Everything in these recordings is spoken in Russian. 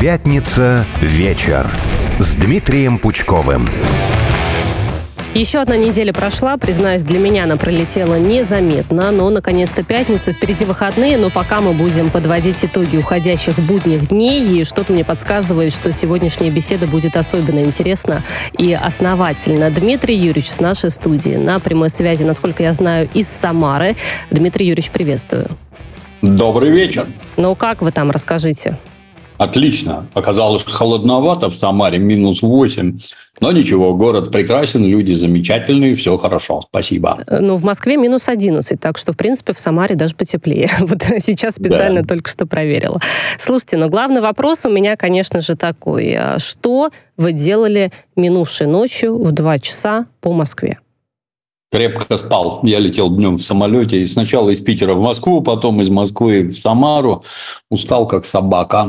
Пятница вечер с Дмитрием Пучковым. Еще одна неделя прошла, признаюсь, для меня она пролетела незаметно, но наконец-то пятница, впереди выходные, но пока мы будем подводить итоги уходящих будних дней, и что-то мне подсказывает, что сегодняшняя беседа будет особенно интересна и основательна. Дмитрий Юрьевич с нашей студии на прямой связи, насколько я знаю, из Самары. Дмитрий Юрьевич, приветствую. Добрый вечер. Ну как вы там, расскажите? Отлично. Оказалось холодновато в Самаре, минус 8. Но ничего, город прекрасен, люди замечательные, все хорошо, спасибо. Ну, в Москве минус 11, так что, в принципе, в Самаре даже потеплее. Вот сейчас специально да. только что проверила. Слушайте, но главный вопрос у меня, конечно же, такой. А что вы делали минувшей ночью в 2 часа по Москве? Крепко спал. Я летел днем в самолете. И сначала из Питера в Москву, потом из Москвы в Самару. Устал, как собака.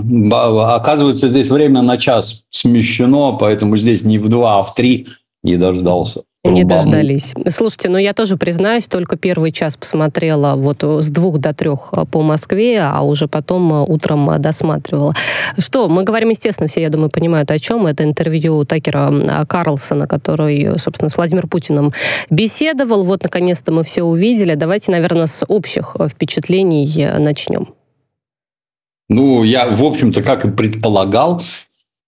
Оказывается, здесь время на час смещено, поэтому здесь не в два, а в три не дождался. Не дождались. Слушайте, ну я тоже признаюсь, только первый час посмотрела вот с двух до трех э, по Москве, а уже потом э, утром э, досматривала. Что, мы говорим, естественно, все, я думаю, понимают, о чем. Это интервью Такера Карлсона, который, собственно, с Владимиром Путиным беседовал. Вот, наконец-то мы все увидели. Давайте, наверное, с общих впечатлений начнем. Ну, я, в общем-то, как и предполагал,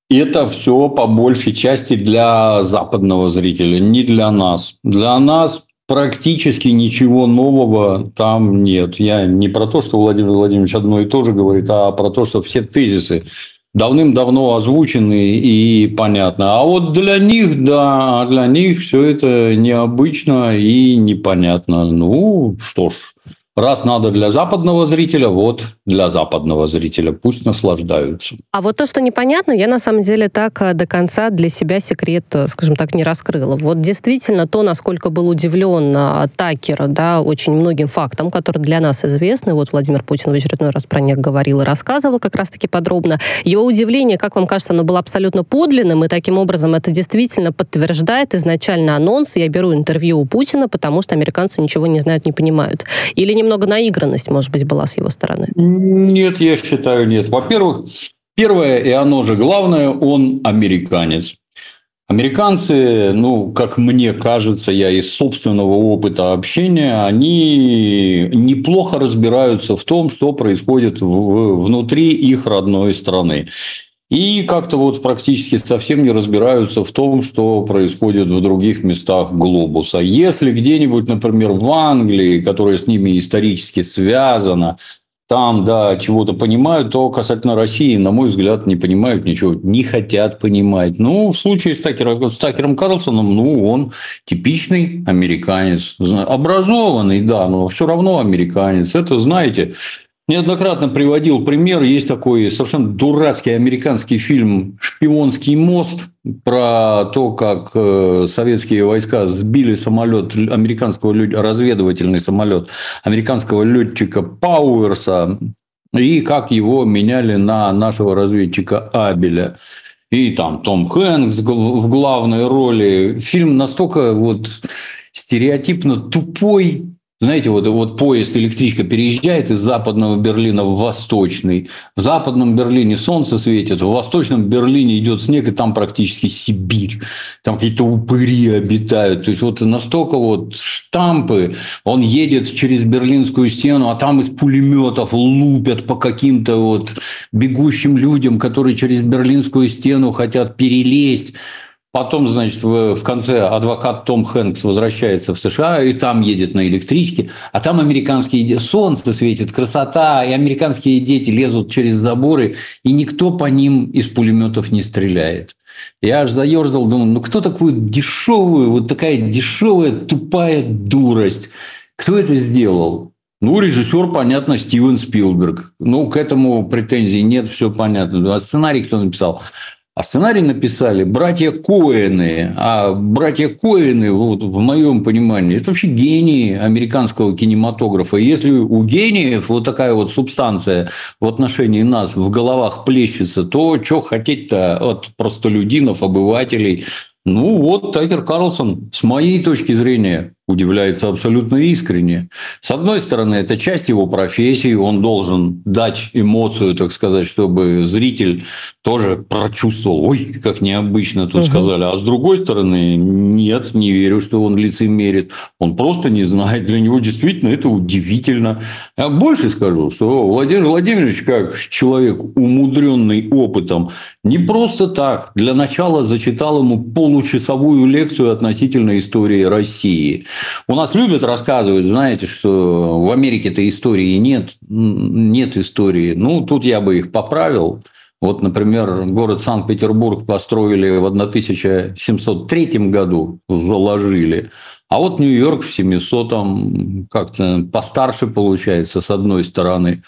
это все по большей части для западного зрителя, не для нас. Для нас практически ничего нового там нет. Я не про то, что Владимир Владимирович одно и то же говорит, а про то, что все тезисы давным-давно озвучены и понятно. А вот для них, да, для них все это необычно и непонятно. Ну, что ж, Раз надо для западного зрителя, вот для западного зрителя. Пусть наслаждаются. А вот то, что непонятно, я на самом деле так э, до конца для себя секрет, э, скажем так, не раскрыла. Вот действительно то, насколько был удивлен э, Такер, да, очень многим фактам, которые для нас известны. Вот Владимир Путин в очередной раз про них говорил и рассказывал как раз-таки подробно. Его удивление, как вам кажется, оно было абсолютно подлинным, и таким образом это действительно подтверждает изначально анонс. Я беру интервью у Путина, потому что американцы ничего не знают, не понимают. Или немного немного наигранность, может быть, была с его стороны? Нет, я считаю, нет. Во-первых, первое, и оно же главное, он американец. Американцы, ну, как мне кажется, я из собственного опыта общения, они неплохо разбираются в том, что происходит в, внутри их родной страны. И как-то вот практически совсем не разбираются в том, что происходит в других местах глобуса. Если где-нибудь, например, в Англии, которая с ними исторически связана, там, да, чего-то понимают, то касательно России, на мой взгляд, не понимают ничего, не хотят понимать. Ну, в случае с, Такером, с Такером Карлсоном, ну, он типичный американец, образованный, да, но все равно американец. Это, знаете, Неоднократно приводил пример. Есть такой совершенно дурацкий американский фильм «Шпионский мост» про то, как э, советские войска сбили самолет американского разведывательный самолет американского летчика Пауэрса и как его меняли на нашего разведчика Абеля. И там Том Хэнкс в главной роли. Фильм настолько вот стереотипно тупой, знаете, вот, вот поезд, электричка переезжает из западного Берлина в восточный. В западном Берлине солнце светит, в восточном Берлине идет снег, и там практически Сибирь. Там какие-то упыри обитают. То есть, вот настолько вот штампы. Он едет через Берлинскую стену, а там из пулеметов лупят по каким-то вот бегущим людям, которые через Берлинскую стену хотят перелезть. Потом, значит, в, конце адвокат Том Хэнкс возвращается в США, и там едет на электричке, а там американские дети, солнце светит, красота, и американские дети лезут через заборы, и никто по ним из пулеметов не стреляет. Я аж заерзал, думаю, ну кто такую дешевую, вот такая дешевая, тупая дурость? Кто это сделал? Ну, режиссер, понятно, Стивен Спилберг. Ну, к этому претензий нет, все понятно. А сценарий кто написал? А сценарий написали братья Коэны. А братья Коэны, вот, в моем понимании, это вообще гении американского кинематографа. если у гениев вот такая вот субстанция в отношении нас в головах плещется, то что хотеть-то от простолюдинов, обывателей? Ну, вот Тайгер Карлсон, с моей точки зрения, удивляется абсолютно искренне. С одной стороны, это часть его профессии, он должен дать эмоцию, так сказать, чтобы зритель тоже прочувствовал, ой, как необычно тут угу. сказали. А с другой стороны, нет, не верю, что он лицемерит. Он просто не знает. Для него действительно это удивительно. Я больше скажу, что Владимир Владимирович, как человек, умудренный опытом, не просто так для начала зачитал ему получасовую лекцию относительно истории России. У нас любят рассказывать, знаете, что в Америке-то истории нет, нет истории. Ну, тут я бы их поправил. Вот, например, город Санкт-Петербург построили в 1703 году, заложили. А вот Нью-Йорк в 700-м как-то постарше получается, с одной стороны.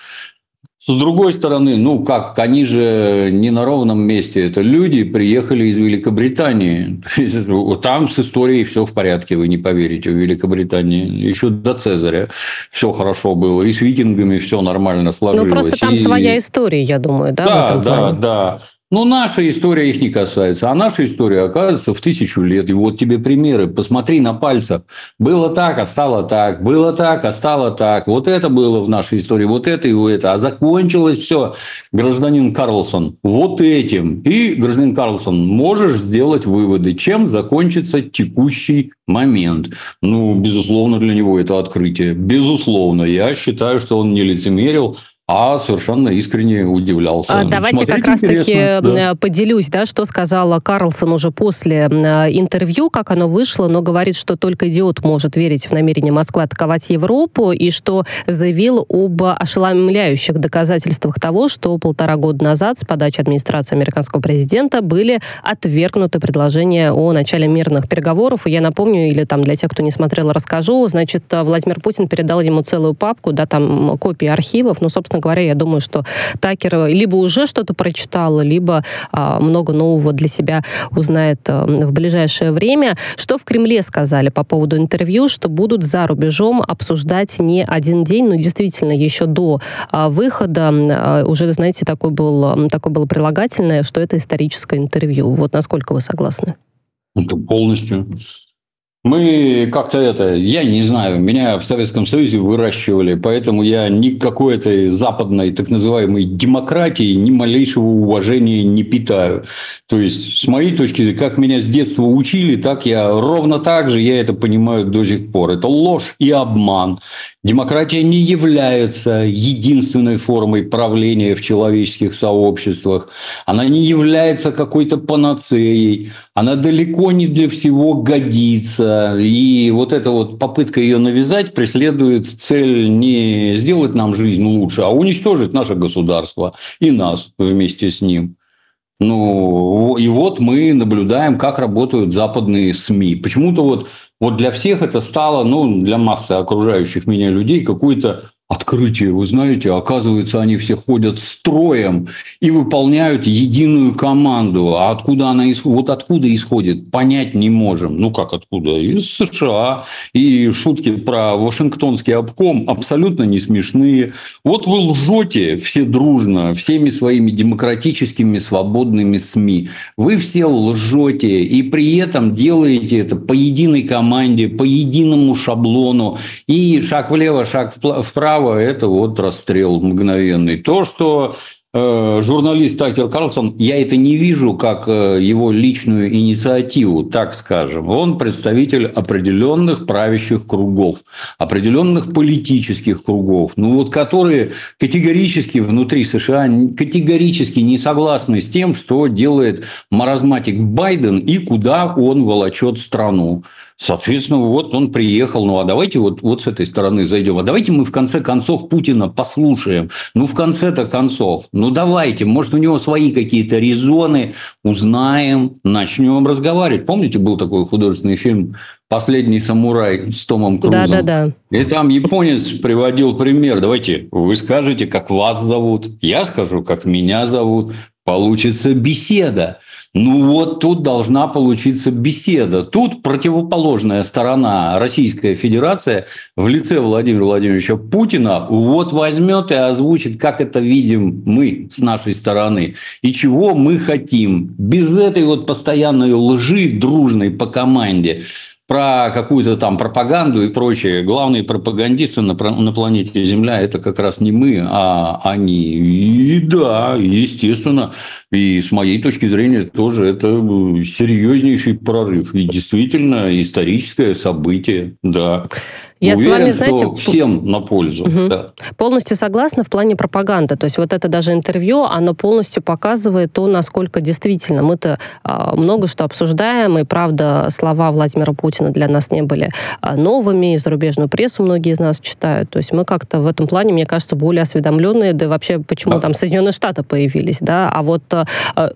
С другой стороны, ну как, они же не на ровном месте. Это люди приехали из Великобритании. Там с историей все в порядке, вы не поверите, в Великобритании. Еще до Цезаря все хорошо было. И с викингами все нормально сложилось. Ну просто там и... своя история, я думаю, да? Да, да, да. Ну, наша история их не касается, а наша история оказывается в тысячу лет. И вот тебе примеры, посмотри на пальцах. Было так, а стало так, было так, а стало так. Вот это было в нашей истории, вот это и вот это. А закончилось все, гражданин Карлсон, вот этим. И, гражданин Карлсон, можешь сделать выводы, чем закончится текущий момент. Ну, безусловно, для него это открытие. Безусловно, я считаю, что он не лицемерил, а совершенно искренне удивлялся. А, давайте Смотрите, как раз-таки да. поделюсь, да, что сказала Карлсон уже после интервью, как оно вышло, но говорит, что только идиот может верить в намерение Москвы атаковать Европу, и что заявил об ошеломляющих доказательствах того, что полтора года назад с подачи администрации американского президента были отвергнуты предложения о начале мирных переговоров. И я напомню, или там для тех, кто не смотрел, расскажу, значит, Владимир Путин передал ему целую папку, да, там копии архивов, ну, собственно говоря, я думаю, что Такер либо уже что-то прочитал, либо а, много нового для себя узнает а, в ближайшее время. Что в Кремле сказали по поводу интервью, что будут за рубежом обсуждать не один день, но действительно еще до а, выхода а, уже, знаете, такой был, такое было прилагательное, что это историческое интервью. Вот насколько вы согласны? Это полностью. Мы как-то это, я не знаю, меня в Советском Союзе выращивали, поэтому я ни к какой-то западной так называемой демократии ни малейшего уважения не питаю. То есть, с моей точки зрения, как меня с детства учили, так я ровно так же я это понимаю до сих пор. Это ложь и обман. Демократия не является единственной формой правления в человеческих сообществах. Она не является какой-то панацеей. Она далеко не для всего годится. И вот эта вот попытка ее навязать преследует цель не сделать нам жизнь лучше, а уничтожить наше государство и нас вместе с ним. Ну, и вот мы наблюдаем, как работают западные СМИ. Почему-то вот, вот для всех это стало, ну, для массы окружающих меня людей, какой-то открытие. Вы знаете, оказывается, они все ходят строем и выполняют единую команду. А откуда она исходит? Вот откуда исходит, понять не можем. Ну, как откуда? Из США. И шутки про Вашингтонский обком абсолютно не смешные. Вот вы лжете все дружно, всеми своими демократическими свободными СМИ. Вы все лжете и при этом делаете это по единой команде, по единому шаблону. И шаг влево, шаг вправо право, это вот расстрел мгновенный. То, что э, журналист Такер Карлсон, я это не вижу как э, его личную инициативу, так скажем. Он представитель определенных правящих кругов, определенных политических кругов, ну вот которые категорически внутри США категорически не согласны с тем, что делает маразматик Байден и куда он волочет страну. Соответственно, вот он приехал, ну а давайте вот, вот с этой стороны зайдем. А давайте мы в конце концов Путина послушаем. Ну, в конце-то концов. Ну, давайте, может, у него свои какие-то резоны, узнаем, начнем разговаривать. Помните, был такой художественный фильм «Последний самурай» с Томом Крузом? Да, да, да. И там японец приводил пример. Давайте, вы скажете, как вас зовут, я скажу, как меня зовут. Получится беседа. Ну вот тут должна получиться беседа. Тут противоположная сторона, Российская Федерация в лице Владимира Владимировича Путина вот возьмет и озвучит, как это видим мы с нашей стороны и чего мы хотим. Без этой вот постоянной лжи дружной по команде про какую-то там пропаганду и прочее. Главные пропагандисты на, на планете Земля – это как раз не мы, а они. И да, естественно, и с моей точки зрения тоже это серьезнейший прорыв. И действительно историческое событие, да. Я Уверен, с вами, знаете, что всем на пользу. Угу. Да. Полностью согласна в плане пропаганды. То есть вот это даже интервью, оно полностью показывает то, насколько действительно мы-то а, много что обсуждаем, и правда слова Владимира Путина для нас не были а, новыми, и зарубежную прессу многие из нас читают. То есть мы как-то в этом плане, мне кажется, более осведомленные, да и вообще почему да. там Соединенные Штаты появились, да, а вот а,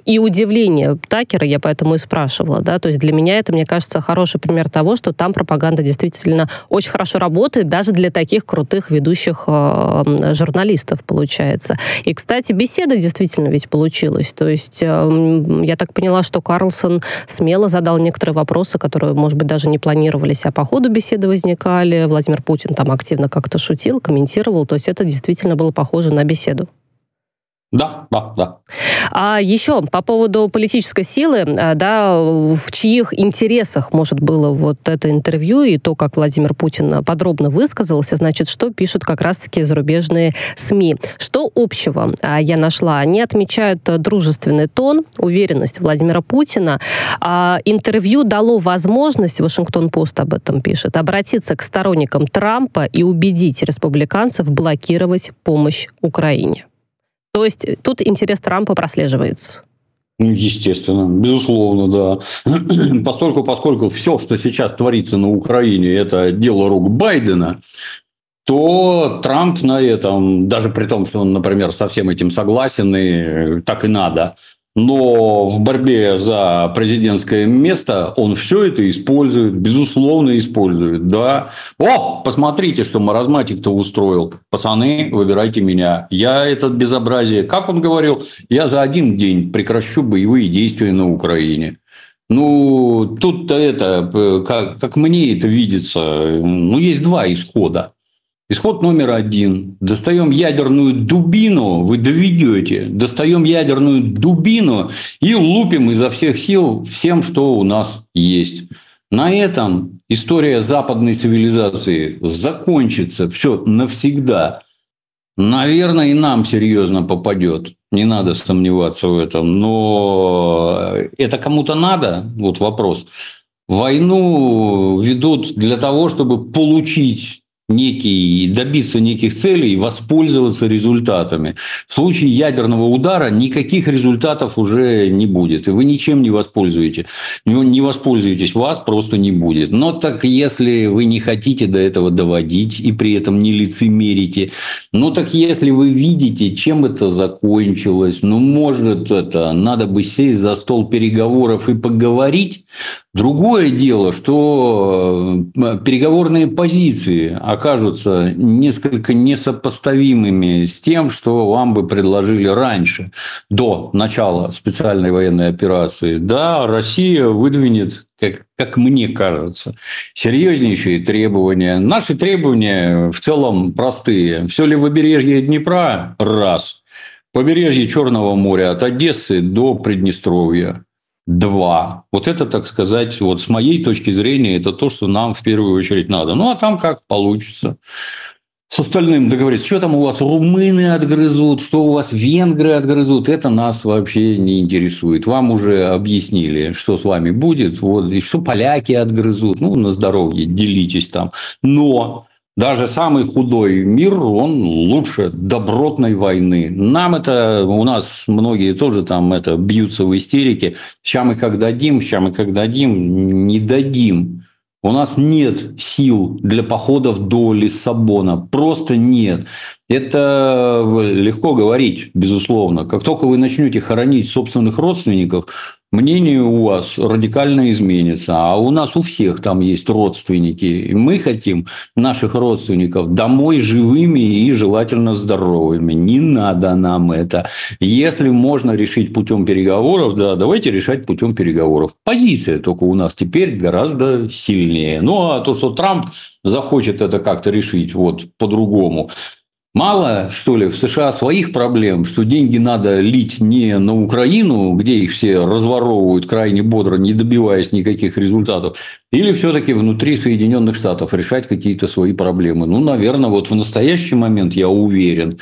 и удивление Такера, я поэтому и спрашивала, да, то есть для меня это, мне кажется, хороший пример того, что там пропаганда действительно очень хорошо хорошо работает даже для таких крутых ведущих э, журналистов, получается. И, кстати, беседа действительно ведь получилась. То есть э, я так поняла, что Карлсон смело задал некоторые вопросы, которые, может быть, даже не планировались, а по ходу беседы возникали. Владимир Путин там активно как-то шутил, комментировал. То есть это действительно было похоже на беседу. Да, да, да. А еще по поводу политической силы, э, да, в чьих интересах, может, было вот это интервью и то, как Владимир Путин подробно высказался, значит, что пишут как раз-таки зарубежные СМИ. Что общего а, я нашла? Они отмечают дружественный тон, уверенность Владимира Путина. А интервью дало возможность, Вашингтон-Пост об этом пишет, обратиться к сторонникам Трампа и убедить республиканцев блокировать помощь Украине. То есть тут интерес Трампа прослеживается. Ну, естественно, безусловно, да. Поскольку, поскольку все, что сейчас творится на Украине, это дело рук Байдена, то Трамп на этом, даже при том, что он, например, со всем этим согласен, и так и надо, но в борьбе за президентское место он все это использует, безусловно, использует. Да. О, посмотрите, что маразматик-то устроил. Пацаны, выбирайте меня. Я этот безобразие, как он говорил, я за один день прекращу боевые действия на Украине. Ну, тут-то это, как, как мне это видится, ну, есть два исхода. Исход номер один. Достаем ядерную дубину, вы доведете. Достаем ядерную дубину и лупим изо всех сил всем, что у нас есть. На этом история западной цивилизации закончится. Все навсегда. Наверное, и нам серьезно попадет. Не надо сомневаться в этом. Но это кому-то надо? Вот вопрос. Войну ведут для того, чтобы получить некий, добиться неких целей и воспользоваться результатами. В случае ядерного удара никаких результатов уже не будет, и вы ничем не воспользуетесь. Не воспользуетесь, вас просто не будет. Но так если вы не хотите до этого доводить и при этом не лицемерите, ну так если вы видите, чем это закончилось, ну может это, надо бы сесть за стол переговоров и поговорить, Другое дело, что э, переговорные позиции окажутся несколько несопоставимыми с тем, что вам бы предложили раньше, до начала специальной военной операции. Да, Россия выдвинет, как, как мне кажется, серьезнейшие требования. Наши требования в целом простые. Все ли побережье Днепра? Раз. Побережье Черного моря от Одессы до Приднестровья два. Вот это, так сказать, вот с моей точки зрения, это то, что нам в первую очередь надо. Ну, а там как получится. С остальным договориться, что там у вас румыны отгрызут, что у вас венгры отгрызут, это нас вообще не интересует. Вам уже объяснили, что с вами будет, вот, и что поляки отгрызут. Ну, на здоровье, делитесь там. Но даже самый худой мир, он лучше добротной войны. Нам это, у нас многие тоже там это бьются в истерике. Сейчас мы как дадим, сейчас мы как дадим, не дадим. У нас нет сил для походов до Лиссабона. Просто нет. Это легко говорить, безусловно. Как только вы начнете хоронить собственных родственников, мнение у вас радикально изменится. А у нас у всех там есть родственники. И мы хотим наших родственников домой живыми и желательно здоровыми. Не надо нам это. Если можно решить путем переговоров, да, давайте решать путем переговоров. Позиция только у нас теперь гораздо сильнее. Ну, а то, что Трамп захочет это как-то решить вот по-другому, Мало, что ли, в США своих проблем, что деньги надо лить не на Украину, где их все разворовывают крайне бодро, не добиваясь никаких результатов, или все-таки внутри Соединенных Штатов решать какие-то свои проблемы. Ну, наверное, вот в настоящий момент, я уверен,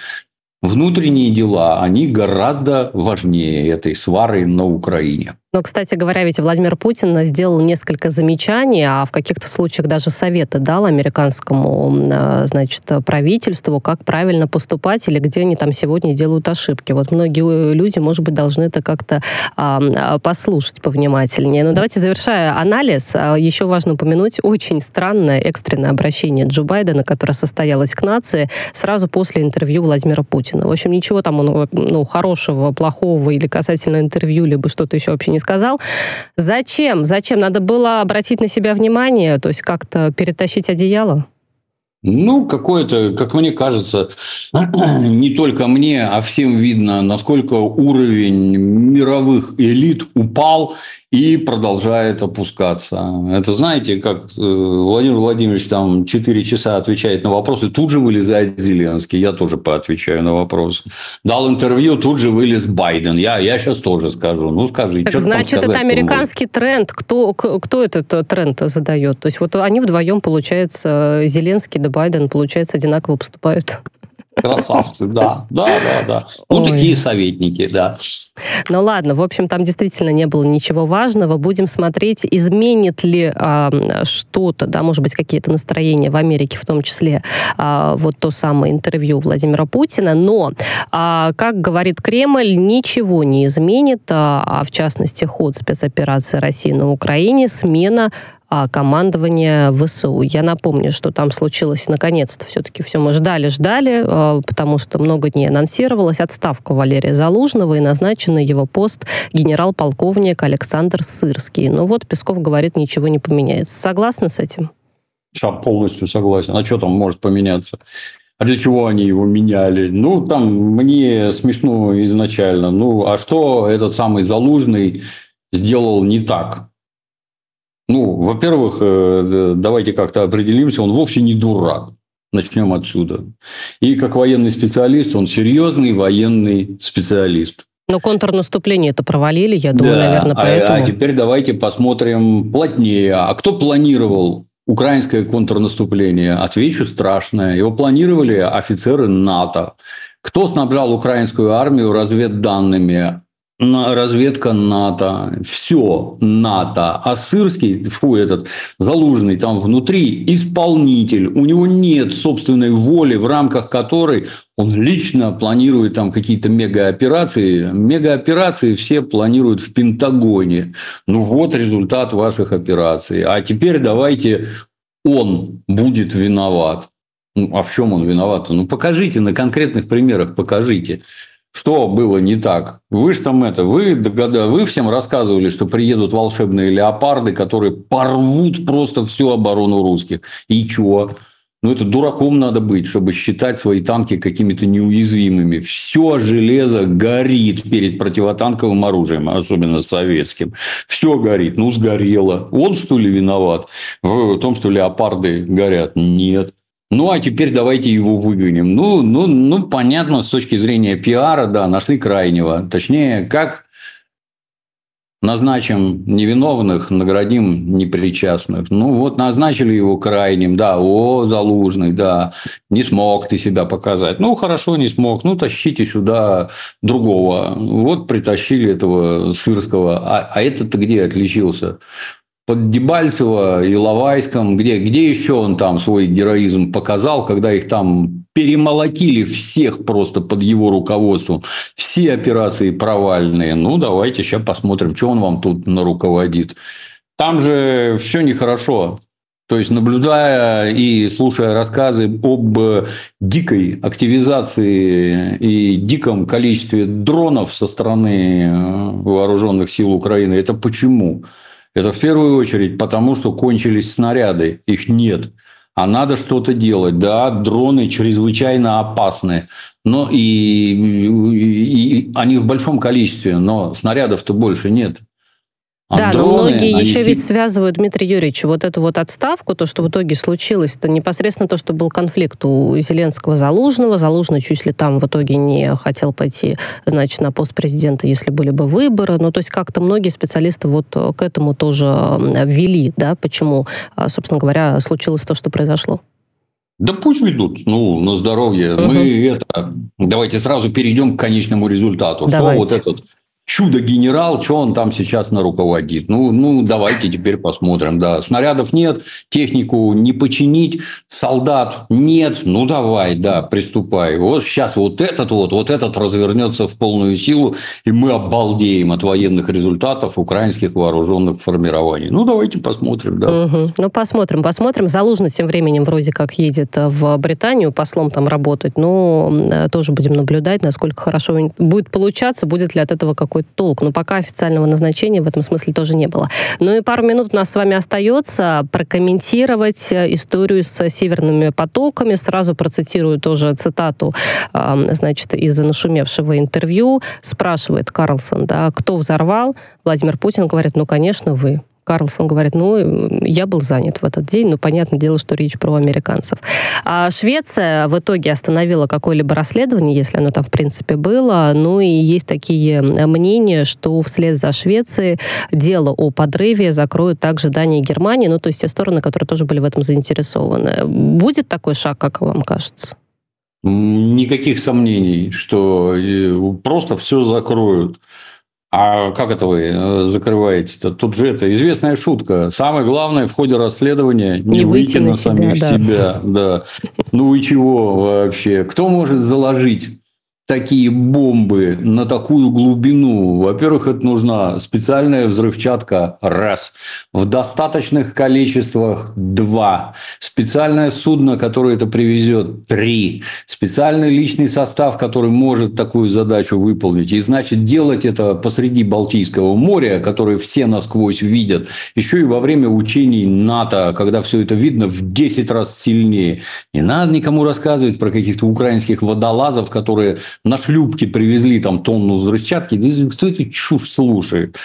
внутренние дела, они гораздо важнее этой свары на Украине. Но, кстати говоря, ведь Владимир Путин сделал несколько замечаний, а в каких-то случаях даже советы дал американскому, а, значит, правительству, как правильно поступать или где они там сегодня делают ошибки. Вот многие люди, может быть, должны это как-то а, а послушать повнимательнее. Но давайте, завершая анализ, а, еще важно упомянуть очень странное экстренное обращение Джо Байдена, которое состоялось к нации сразу после интервью Владимира Путина. В общем, ничего там ну, хорошего, плохого или касательно интервью, либо что-то еще вообще не сказал. Зачем? Зачем? Надо было обратить на себя внимание, то есть как-то перетащить одеяло? Ну, какое-то, как мне кажется, не только мне, а всем видно, насколько уровень мировых элит упал и продолжает опускаться. Это знаете, как э, Владимир Владимирович там 4 часа отвечает на вопросы, тут же вылезает Зеленский, я тоже поотвечаю на вопросы. Дал интервью, тут же вылез Байден, я, я сейчас тоже скажу. Ну, скажи, так, значит, это американский тренд. Кто, кто этот э, тренд задает? То есть, вот они вдвоем, получается, Зеленский Байден, получается, одинаково поступают. Красавцы, да, да, да, да. Ну, Ой. такие советники, да. Ну ладно, в общем, там действительно не было ничего важного. Будем смотреть, изменит ли а, что-то, да, может быть, какие-то настроения в Америке, в том числе а, вот то самое интервью Владимира Путина. Но, а, как говорит Кремль, ничего не изменит, а, а в частности ход спецоперации России на Украине, смена командования ВСУ. Я напомню, что там случилось наконец-то все-таки все. Мы ждали-ждали, а, потому что много дней анонсировалась отставка Валерия Залужного и назначенный его пост генерал-полковник Александр Сырский. Но вот Песков говорит, ничего не поменяется. Согласны с этим? Я полностью согласен. А что там может поменяться? А для чего они его меняли? Ну, там мне смешно изначально. Ну, а что этот самый Залужный сделал не так? Ну, во-первых, э, давайте как-то определимся, он вовсе не дурак. Начнем отсюда. И как военный специалист, он серьезный военный специалист. Но контрнаступление это провалили, я думаю, да, наверное, поэтому. А, а теперь давайте посмотрим плотнее. А кто планировал украинское контрнаступление? Отвечу страшное. Его планировали офицеры НАТО. Кто снабжал украинскую армию разведданными? Разведка НАТО, все НАТО. А Сырский, фу, этот Залужный там внутри исполнитель. У него нет собственной воли, в рамках которой он лично планирует там какие-то мегаоперации. Мегаоперации все планируют в Пентагоне. Ну вот результат ваших операций. А теперь давайте он будет виноват. Ну, а в чем он виноват? Ну, покажите на конкретных примерах, покажите. Что было не так? Вы же там это, вы, догада, вы всем рассказывали, что приедут волшебные леопарды, которые порвут просто всю оборону русских. И чего? Ну, это дураком надо быть, чтобы считать свои танки какими-то неуязвимыми. Все железо горит перед противотанковым оружием, особенно советским. Все горит. Ну, сгорело. Он, что ли, виноват в том, что леопарды горят? Нет. Ну, а теперь давайте его выгоним. Ну, ну, ну, понятно, с точки зрения пиара, да, нашли крайнего. Точнее, как назначим невиновных, наградим непричастных. Ну, вот назначили его крайним, да, о, Залужный, да, не смог ты себя показать. Ну, хорошо, не смог, ну, тащите сюда другого. Вот притащили этого Сырского, а, а этот-то где отличился? Под Дебальцево и Лавайском, где, где еще он там свой героизм показал, когда их там перемолотили всех просто под его руководством. Все операции провальные. Ну, давайте сейчас посмотрим, что он вам тут наруководит. Там же все нехорошо. То есть, наблюдая и слушая рассказы об дикой активизации и диком количестве дронов со стороны э, вооруженных сил Украины, это почему? Это в первую очередь потому, что кончились снаряды, их нет. А надо что-то делать. Да, дроны чрезвычайно опасны. Но и, и, и они в большом количестве, но снарядов-то больше нет. А да, дроны, но многие еще ведь связывают, Дмитрий Юрьевич, вот эту вот отставку, то, что в итоге случилось, это непосредственно то, что был конфликт у Зеленского Залужного. Залужный чуть ли там в итоге не хотел пойти, значит, на пост президента, если были бы выборы. Ну, то есть как-то многие специалисты вот к этому тоже ввели, да, почему, а, собственно говоря, случилось то, что произошло. Да пусть ведут, ну, на здоровье. Угу. Мы это, давайте сразу перейдем к конечному результату. Давайте. Что вот этот чудо-генерал, что он там сейчас на руководит. Ну, ну, давайте теперь посмотрим. Да, снарядов нет, технику не починить, солдат нет. Ну, давай, да, приступай. Вот сейчас вот этот вот, вот этот развернется в полную силу, и мы обалдеем от военных результатов украинских вооруженных формирований. Ну, давайте посмотрим, да. Угу. Ну, посмотрим, посмотрим. Залужный тем временем вроде как едет в Британию послом там работать. Но э, тоже будем наблюдать, насколько хорошо будет получаться, будет ли от этого как какой-то толк. Но пока официального назначения в этом смысле тоже не было. Ну и пару минут у нас с вами остается прокомментировать э, историю с северными потоками. Сразу процитирую тоже цитату, значит, из нашумевшего интервью. Спрашивает Карлсон, да, кто взорвал? Владимир Путин говорит, ну, конечно, вы. Карлсон говорит, ну, я был занят в этот день, но понятное дело, что речь про американцев. А Швеция в итоге остановила какое-либо расследование, если оно там, в принципе, было. Ну, и есть такие мнения, что вслед за Швецией дело о подрыве закроют также Дания и Германия, ну, то есть те стороны, которые тоже были в этом заинтересованы. Будет такой шаг, как вам кажется? Никаких сомнений, что э, просто все закроют. А как это вы э, закрываете-то? Тут же это известная шутка. Самое главное в ходе расследования не, не выйти, выйти на, на самих себя. Да. себя да. Ну и чего вообще? Кто может заложить такие бомбы на такую глубину? Во-первых, это нужна специальная взрывчатка – раз. В достаточных количествах – два. Специальное судно, которое это привезет – три. Специальный личный состав, который может такую задачу выполнить. И значит, делать это посреди Балтийского моря, которое все насквозь видят, еще и во время учений НАТО, когда все это видно в 10 раз сильнее. Не надо никому рассказывать про каких-то украинских водолазов, которые на шлюпке привезли там тонну взрывчатки. Кто эту чушь слушает?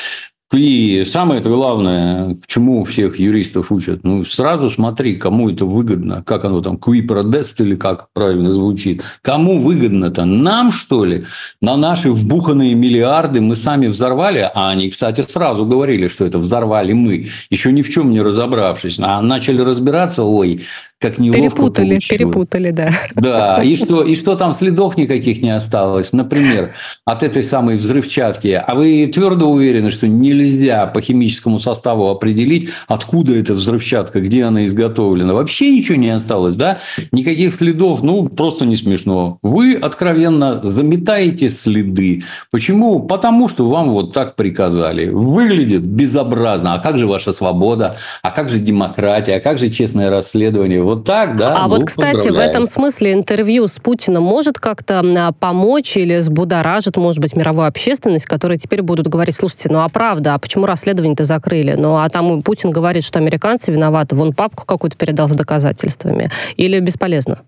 И самое это главное, к чему всех юристов учат, ну, сразу смотри, кому это выгодно, как оно там, prodest или как правильно звучит. Кому выгодно-то? Нам, что ли? На наши вбуханные миллиарды мы сами взорвали, а они, кстати, сразу говорили, что это взорвали мы, еще ни в чем не разобравшись. А начали разбираться, ой, как неловко Перепутали, получилось. перепутали, да. Да, и что, и что там следов никаких не осталось, например, от этой самой взрывчатки. А вы твердо уверены, что нельзя по химическому составу определить, откуда эта взрывчатка, где она изготовлена? Вообще ничего не осталось, да? Никаких следов, ну, просто не смешно. Вы откровенно заметаете следы. Почему? Потому что вам вот так приказали. Выглядит безобразно. А как же ваша свобода? А как же демократия? А как же честное расследование? Вот так, да. А ну, вот, кстати, в этом смысле интервью с Путиным может как-то а, помочь или сбудоражит, может быть, мировую общественность, которая теперь будут говорить, слушайте, ну а правда, а почему расследование-то закрыли? Ну а там Путин говорит, что американцы виноваты, вон папку какую-то передал с доказательствами. Или бесполезно?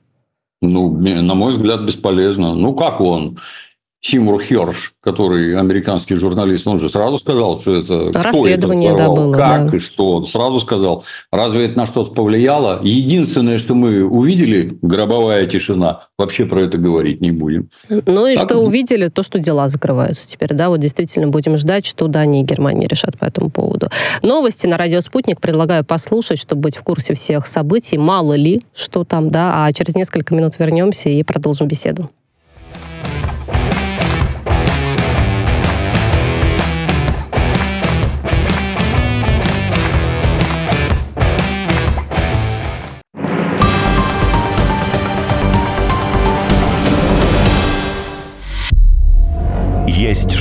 Ну, на мой взгляд, бесполезно. Ну, как он? Тимур Херш, который американский журналист, он же сразу сказал, что это расследование, это да, было, как да. и что, он сразу сказал. Разве это на что-то повлияло? Единственное, что мы увидели, гробовая тишина. Вообще про это говорить не будем. Ну и так... что увидели, то, что дела закрываются теперь, да, вот действительно будем ждать, что Дания и Германия решат по этому поводу. Новости на радио Спутник предлагаю послушать, чтобы быть в курсе всех событий. Мало ли, что там, да, а через несколько минут вернемся и продолжим беседу.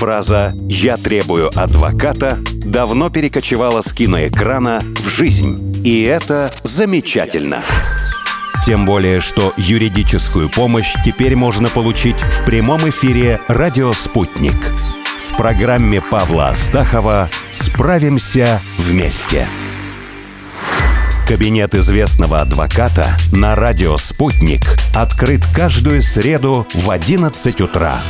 Фраза «Я требую адвоката» давно перекочевала с киноэкрана в жизнь. И это замечательно. Тем более, что юридическую помощь теперь можно получить в прямом эфире «Радио Спутник». В программе Павла Астахова «Справимся вместе». Кабинет известного адвоката на радио «Спутник» открыт каждую среду в 11 утра.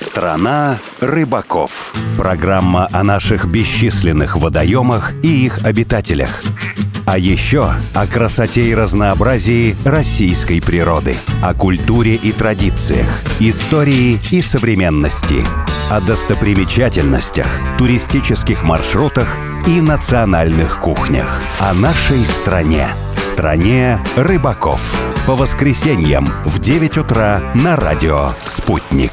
Страна рыбаков. Программа о наших бесчисленных водоемах и их обитателях. А еще о красоте и разнообразии российской природы, о культуре и традициях, истории и современности, о достопримечательностях, туристических маршрутах и национальных кухнях. О нашей стране. Стране рыбаков. По воскресеньям в 9 утра на радио «Спутник».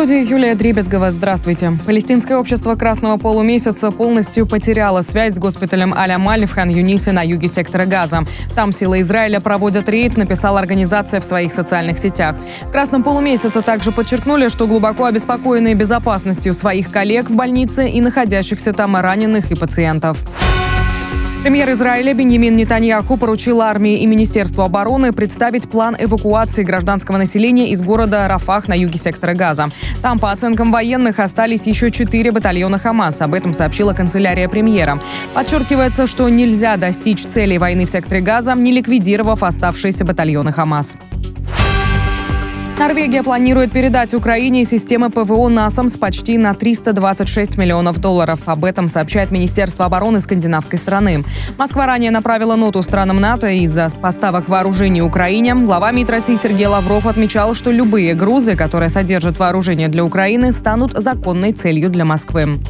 студии Юлия Дребезгова. Здравствуйте. Палестинское общество Красного полумесяца полностью потеряло связь с госпиталем Аля-Маль в Хан-Юнисе на юге сектора Газа. Там силы Израиля проводят рейд, написала организация в своих социальных сетях. В Красном полумесяце также подчеркнули, что глубоко обеспокоены безопасностью своих коллег в больнице и находящихся там раненых и пациентов. Премьер Израиля Беньямин Нетаньяху поручил армии и Министерству обороны представить план эвакуации гражданского населения из города Рафах на юге сектора Газа. Там, по оценкам военных, остались еще четыре батальона Хамас. Об этом сообщила канцелярия премьера. Подчеркивается, что нельзя достичь целей войны в секторе Газа, не ликвидировав оставшиеся батальоны Хамас. Норвегия планирует передать Украине системы ПВО НАСАМС почти на 326 миллионов долларов. Об этом сообщает Министерство обороны скандинавской страны. Москва ранее направила ноту странам НАТО из-за поставок вооружений Украине. Глава МИД России Сергей Лавров отмечал, что любые грузы, которые содержат вооружение для Украины, станут законной целью для Москвы.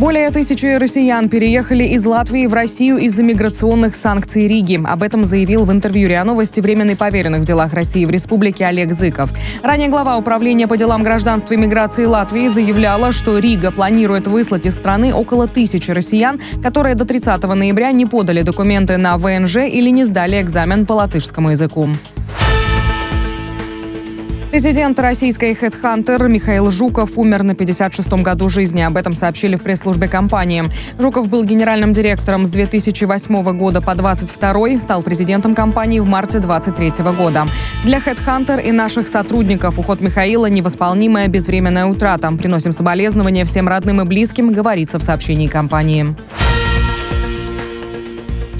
Более тысячи россиян переехали из Латвии в Россию из-за миграционных санкций Риги. Об этом заявил в интервью РИА Новости временный поверенный в делах России в республике Олег Зыков. Ранее глава управления по делам гражданства и миграции Латвии заявляла, что Рига планирует выслать из страны около тысячи россиян, которые до 30 ноября не подали документы на ВНЖ или не сдали экзамен по латышскому языку. Президент российской HeadHunter Михаил Жуков умер на 56-м году жизни. Об этом сообщили в пресс-службе компании. Жуков был генеральным директором с 2008 года по 2022, стал президентом компании в марте 2023 года. Для HeadHunter и наших сотрудников уход Михаила – невосполнимая безвременная утрата. Приносим соболезнования всем родным и близким, говорится в сообщении компании.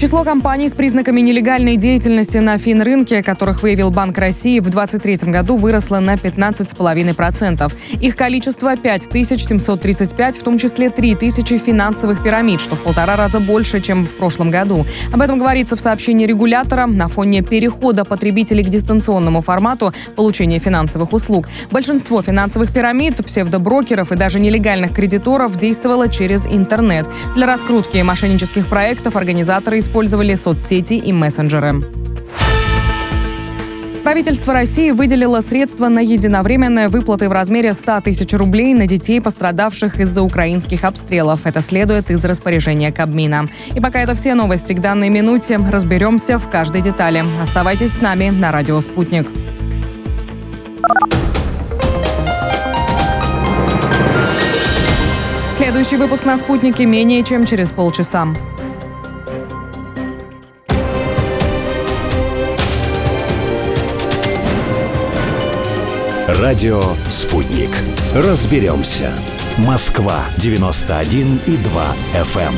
Число компаний с признаками нелегальной деятельности на финрынке, которых выявил Банк России в 2023 году, выросло на 15,5%. Их количество 5735, в том числе 3000 финансовых пирамид, что в полтора раза больше, чем в прошлом году. Об этом говорится в сообщении регулятора на фоне перехода потребителей к дистанционному формату получения финансовых услуг. Большинство финансовых пирамид, псевдоброкеров и даже нелегальных кредиторов действовало через интернет. Для раскрутки мошеннических проектов организаторы использовали использовали соцсети и мессенджеры. Правительство России выделило средства на единовременные выплаты в размере 100 тысяч рублей на детей, пострадавших из-за украинских обстрелов. Это следует из распоряжения Кабмина. И пока это все новости к данной минуте. Разберемся в каждой детали. Оставайтесь с нами на радио «Спутник». Следующий выпуск на «Спутнике» менее чем через полчаса. Радио «Спутник». Разберемся. Москва, 91 и 2 FM.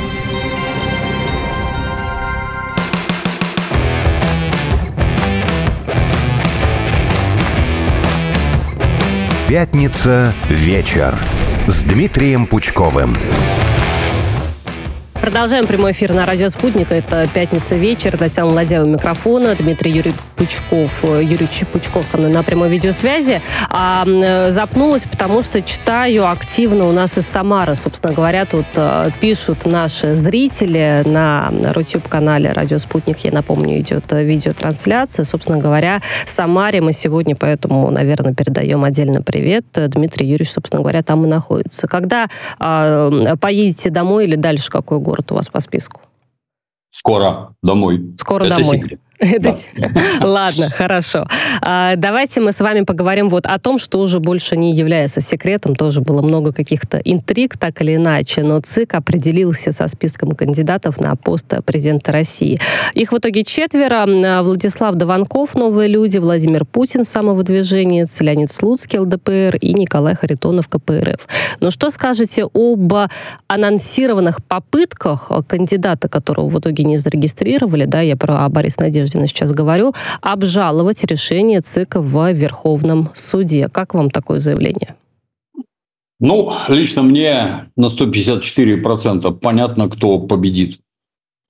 Пятница. Вечер. С Дмитрием Пучковым. Продолжаем прямой эфир на радио «Спутник». Это «Пятница вечер». Татьяна Ладяева микрофона. Дмитрий Юрий Пучков. Юрий Пучков со мной на прямой видеосвязи. А, запнулась, потому что читаю активно у нас из Самары. Собственно говоря, тут а, пишут наши зрители на Рутюб-канале «Радио Спутник». Я напомню, идет видеотрансляция. Собственно говоря, Самаре мы сегодня, поэтому, наверное, передаем отдельно привет. Дмитрий Юрьевич, собственно говоря, там и находится. Когда а, поедете домой или дальше какой город? Город у вас по списку? Скоро домой. Скоро Это домой. Секрет. Ладно, хорошо. А, давайте мы с вами поговорим вот о том, что уже больше не является секретом. Тоже было много каких-то интриг, так или иначе, но ЦИК определился со списком кандидатов на пост президента России. Их в итоге четверо. Владислав Дованков, «Новые люди», Владимир Путин, «Самовыдвиженец», Леонид Слуцкий, ЛДПР и Николай Харитонов, КПРФ. Но что скажете об анонсированных попытках кандидата, которого в итоге не зарегистрировали, да, я про Борис Надежда вынуждена сейчас говорю, обжаловать решение ЦИК в Верховном суде. Как вам такое заявление? Ну, лично мне на 154% понятно, кто победит.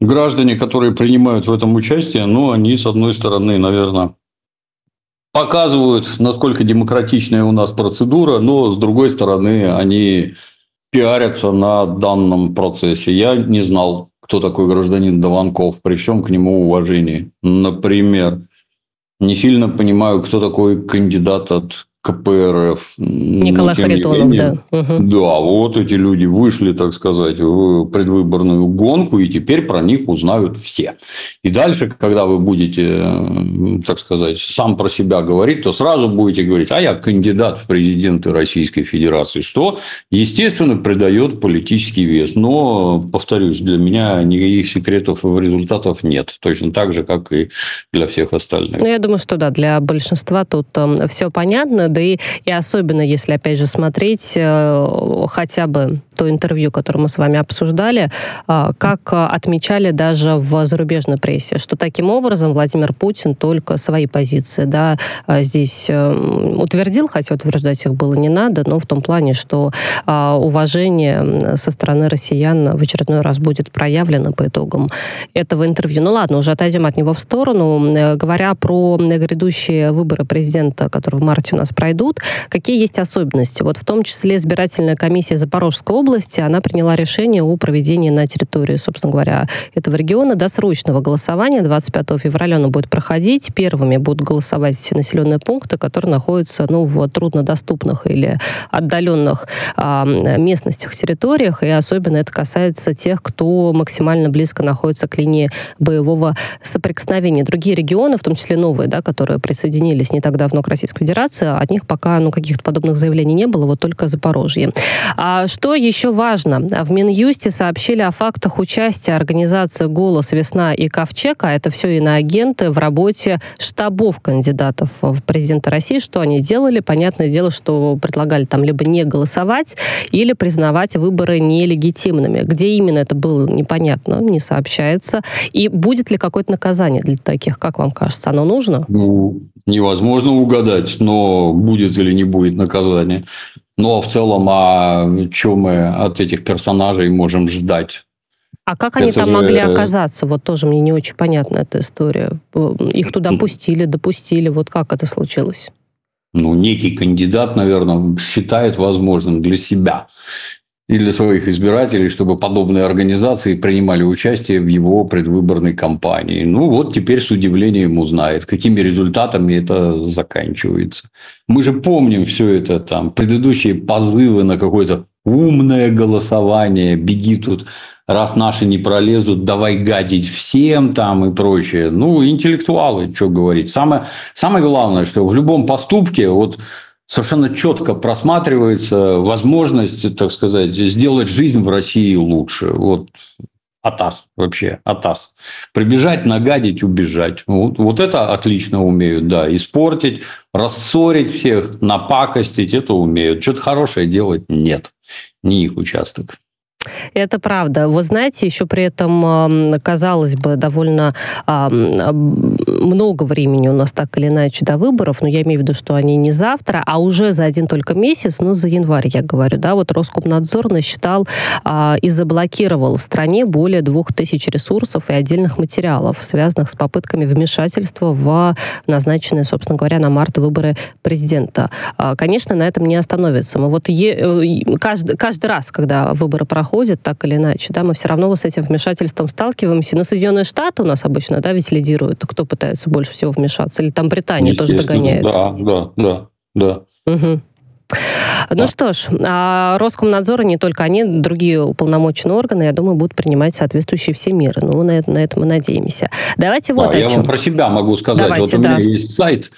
Граждане, которые принимают в этом участие, ну, они, с одной стороны, наверное, показывают, насколько демократичная у нас процедура, но, с другой стороны, они пиарятся на данном процессе. Я не знал кто такой гражданин Дованков, при всем к нему уважении. Например, не сильно понимаю, кто такой кандидат от КПРФ. Николай Харитонов, менее, да. Угу. Да, вот эти люди вышли, так сказать, в предвыборную гонку, и теперь про них узнают все. И дальше, когда вы будете, так сказать, сам про себя говорить, то сразу будете говорить, а я кандидат в президенты Российской Федерации, что, естественно, придает политический вес. Но, повторюсь, для меня никаких секретов и результатов нет. Точно так же, как и для всех остальных. Ну, я думаю, что да, для большинства тут э, все понятно да и, и особенно если, опять же, смотреть э, хотя бы то интервью, которое мы с вами обсуждали, э, как отмечали даже в зарубежной прессе, что таким образом Владимир Путин только свои позиции да, э, здесь утвердил, хотя утверждать их было не надо, но в том плане, что уважение со стороны россиян в очередной раз будет проявлено по итогам этого интервью. Ну ладно, уже отойдем от него в сторону. Говоря про грядущие выборы президента, которые в марте у нас пройдут. Какие есть особенности? Вот в том числе избирательная комиссия Запорожской области, она приняла решение о проведении на территории, собственно говоря, этого региона досрочного голосования. 25 февраля оно будет проходить. Первыми будут голосовать все населенные пункты, которые находятся ну, в труднодоступных или отдаленных а, местностях, территориях. И особенно это касается тех, кто максимально близко находится к линии боевого соприкосновения. Другие регионы, в том числе новые, да, которые присоединились не так давно к Российской Федерации, от них пока ну, каких-то подобных заявлений не было, вот только Запорожье. А что еще важно? В Минюсте сообщили о фактах участия организации «Голос», «Весна» и «Ковчег», а это все иноагенты в работе штабов кандидатов в президента России. Что они делали? Понятное дело, что предлагали там либо не голосовать, или признавать выборы нелегитимными. Где именно это было, непонятно, не сообщается. И будет ли какое-то наказание для таких, как вам кажется? Оно нужно? Ну, невозможно угадать, но будет или не будет наказание. Но в целом, а что мы от этих персонажей можем ждать? А как они это там же... могли оказаться? Вот тоже мне не очень понятна эта история. Их туда пустили, допустили. Вот как это случилось? Ну, некий кандидат, наверное, считает возможным для себя и для своих избирателей, чтобы подобные организации принимали участие в его предвыборной кампании. Ну вот теперь с удивлением узнает, какими результатами это заканчивается. Мы же помним все это, там, предыдущие позывы на какое-то умное голосование, беги тут раз наши не пролезут, давай гадить всем там и прочее. Ну, интеллектуалы, что говорить. Самое, самое главное, что в любом поступке, вот совершенно четко просматривается возможность, так сказать, сделать жизнь в России лучше. Вот атас вообще, атас. Прибежать, нагадить, убежать. Вот, вот это отлично умеют, да. Испортить, рассорить всех, напакостить, это умеют. Что-то хорошее делать нет. Не их участок. Это правда. Вы знаете, еще при этом, казалось бы, довольно много времени у нас так или иначе до выборов, но я имею в виду, что они не завтра, а уже за один только месяц, ну, за январь, я говорю, да, вот Роскомнадзор насчитал а, и заблокировал в стране более двух тысяч ресурсов и отдельных материалов, связанных с попытками вмешательства в назначенные, собственно говоря, на март выборы президента. А, конечно, на этом не остановится. Мы вот э, каждый, каждый раз, когда выборы проходят, проходит так или иначе, да, мы все равно с этим вмешательством сталкиваемся. Но Соединенные Штаты у нас обычно, да, ведь лидируют. Кто пытается больше всего вмешаться? Или там Британия тоже догоняет? Да, да, да, да. Угу. Ну да. что ж, а Роскомнадзор, не только они, другие уполномоченные органы, я думаю, будут принимать соответствующие все меры. Ну, на это, на это мы надеемся. Давайте вот да, о я чем. вам про себя могу сказать. Давайте, вот у да. меня есть сайт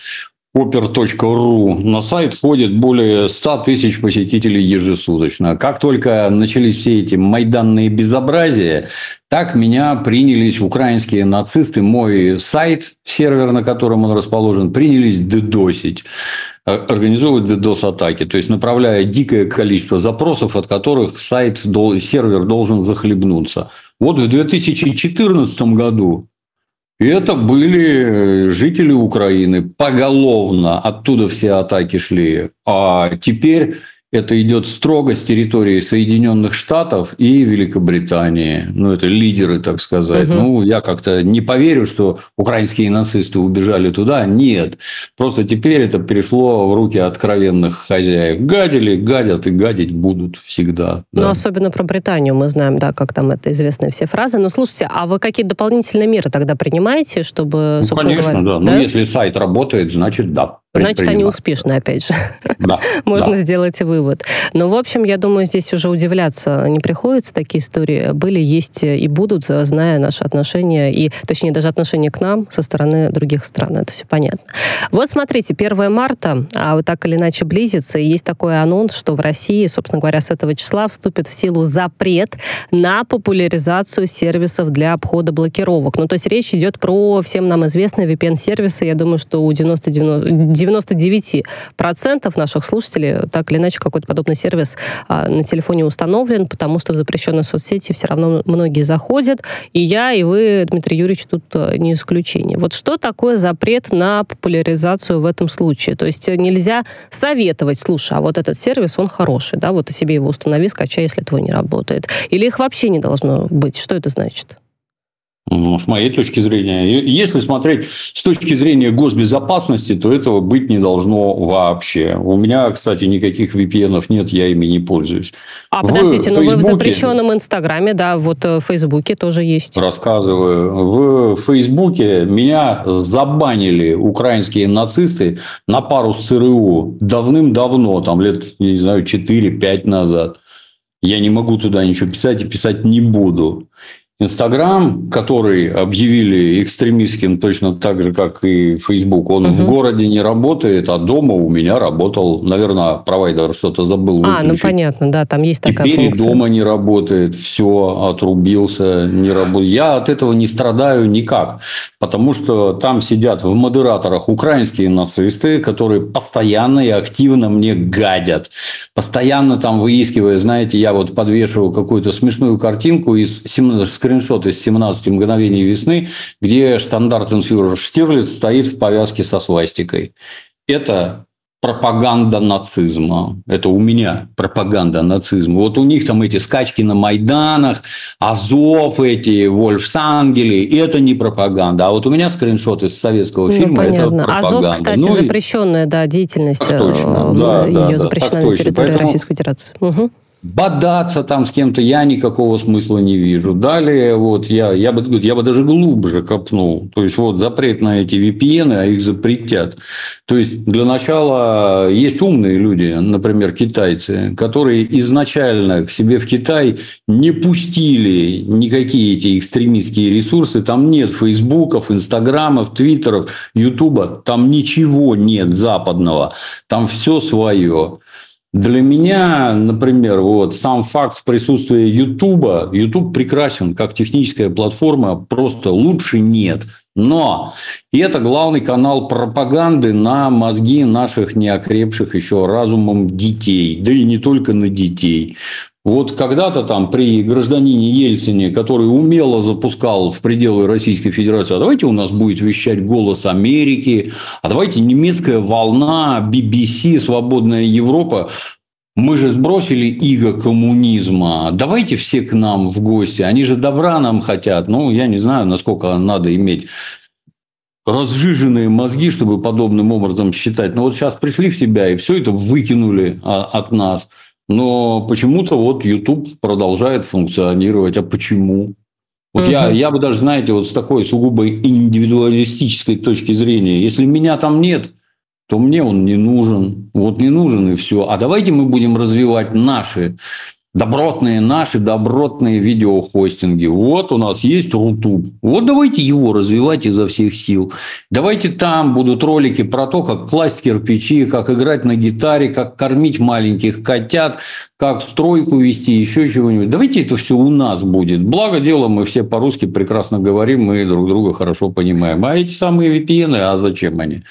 oper.ru. На сайт ходит более 100 тысяч посетителей ежесуточно. Как только начались все эти майданные безобразия, так меня принялись украинские нацисты, мой сайт, сервер, на котором он расположен, принялись дедосить организовывать DDoS-атаки, то есть направляя дикое количество запросов, от которых сайт, сервер должен захлебнуться. Вот в 2014 году и это были жители Украины поголовно, оттуда все атаки шли. А теперь это идет строго с территории Соединенных Штатов и Великобритании. Ну, это лидеры, так сказать. Угу. Ну, я как-то не поверю, что украинские нацисты убежали туда. Нет. Просто теперь это перешло в руки откровенных хозяев. Гадили, гадят и гадить будут всегда. Да. Ну, особенно про Британию мы знаем, да, как там это известные все фразы. Но слушайте, а вы какие дополнительные меры тогда принимаете, чтобы, ну, собственно конечно, говоря... да. да? Ну, если сайт работает, значит, да. Значит, они успешны, опять же. Да. Можно да. сделать вывод. Но, в общем, я думаю, здесь уже удивляться не приходится. Такие истории были, есть и будут, зная наши отношения, и, точнее, даже отношения к нам со стороны других стран. Это все понятно. Вот смотрите, 1 марта, а вот так или иначе близится, и есть такой анонс, что в России, собственно говоря, с этого числа вступит в силу запрет на популяризацию сервисов для обхода блокировок. Ну, то есть речь идет про всем нам известные VPN-сервисы. Я думаю, что у 90 99% наших слушателей так или иначе какой-то подобный сервис а, на телефоне установлен, потому что в запрещенной соцсети все равно многие заходят. И я, и вы, Дмитрий Юрьевич, тут а, не исключение. Вот что такое запрет на популяризацию в этом случае? То есть нельзя советовать, слушай, а вот этот сервис, он хороший, да, вот ты себе его установи, скачай, если твой не работает. Или их вообще не должно быть? Что это значит? Ну, с моей точки зрения, если смотреть с точки зрения госбезопасности, то этого быть не должно вообще. У меня, кстати, никаких VPN нет, я ими не пользуюсь. А, в подождите, но Фейсбуке... вы в запрещенном Инстаграме, да, вот э, в Фейсбуке тоже есть. Рассказываю. В Фейсбуке меня забанили украинские нацисты на пару с ЦРУ давным-давно, там лет, не знаю, 4-5 назад. Я не могу туда ничего писать и писать не буду. Инстаграм, который объявили экстремистским точно так же, как и Фейсбук, он угу. в городе не работает, а дома у меня работал. Наверное, провайдер что-то забыл выключить. А, ну понятно, да, там есть такая Теперь функция. дома не работает, все, отрубился, не работает. Я от этого не страдаю никак, потому что там сидят в модераторах украинские нацисты, которые постоянно и активно мне гадят. Постоянно там выискивая, знаете, я вот подвешиваю какую-то смешную картинку из 17 скриншот из 17 мгновений весны, где штандартенфюрер Штирлиц стоит в повязке со свастикой. Это пропаганда нацизма. Это у меня пропаганда нацизма. Вот у них там эти скачки на Майданах, Азов эти, Вольфсангели. Это не пропаганда. А вот у меня скриншот из советского ну, фильма. Понятно. Это пропаганда. Азов, кстати, ну, запрещенная да, деятельность. Точно. Э, да, ее да, запрещена на территории Поэтому... Российской Федерации. Угу бодаться там с кем-то я никакого смысла не вижу. Далее вот я, я, бы, я бы даже глубже копнул. То есть вот запрет на эти VPN, а их запретят. То есть для начала есть умные люди, например, китайцы, которые изначально к себе в Китай не пустили никакие эти экстремистские ресурсы. Там нет фейсбуков, инстаграмов, твиттеров, ютуба. Там ничего нет западного. Там все свое. Для меня, например, вот сам факт присутствия Ютуба, Ютуб прекрасен как техническая платформа, просто лучше нет. Но и это главный канал пропаганды на мозги наших неокрепших еще разумом детей, да и не только на детей. Вот когда-то там при гражданине Ельцине, который умело запускал в пределы Российской Федерации, а давайте у нас будет вещать голос Америки, а давайте немецкая волна, BBC, свободная Европа. Мы же сбросили иго коммунизма. Давайте все к нам в гости. Они же добра нам хотят. Ну, я не знаю, насколько надо иметь разжиженные мозги, чтобы подобным образом считать. Но вот сейчас пришли в себя и все это выкинули а, от нас – но почему-то вот YouTube продолжает функционировать. А почему? Вот угу. я, я бы даже, знаете, вот с такой сугубо индивидуалистической точки зрения, если меня там нет, то мне он не нужен. Вот не нужен и все. А давайте мы будем развивать наши добротные наши добротные видеохостинги. Вот у нас есть Рутуб. Вот давайте его развивать изо всех сил. Давайте там будут ролики про то, как класть кирпичи, как играть на гитаре, как кормить маленьких котят, как стройку вести, еще чего-нибудь. Давайте это все у нас будет. Благо дело, мы все по-русски прекрасно говорим, мы друг друга хорошо понимаем. А эти самые VPN, а зачем они?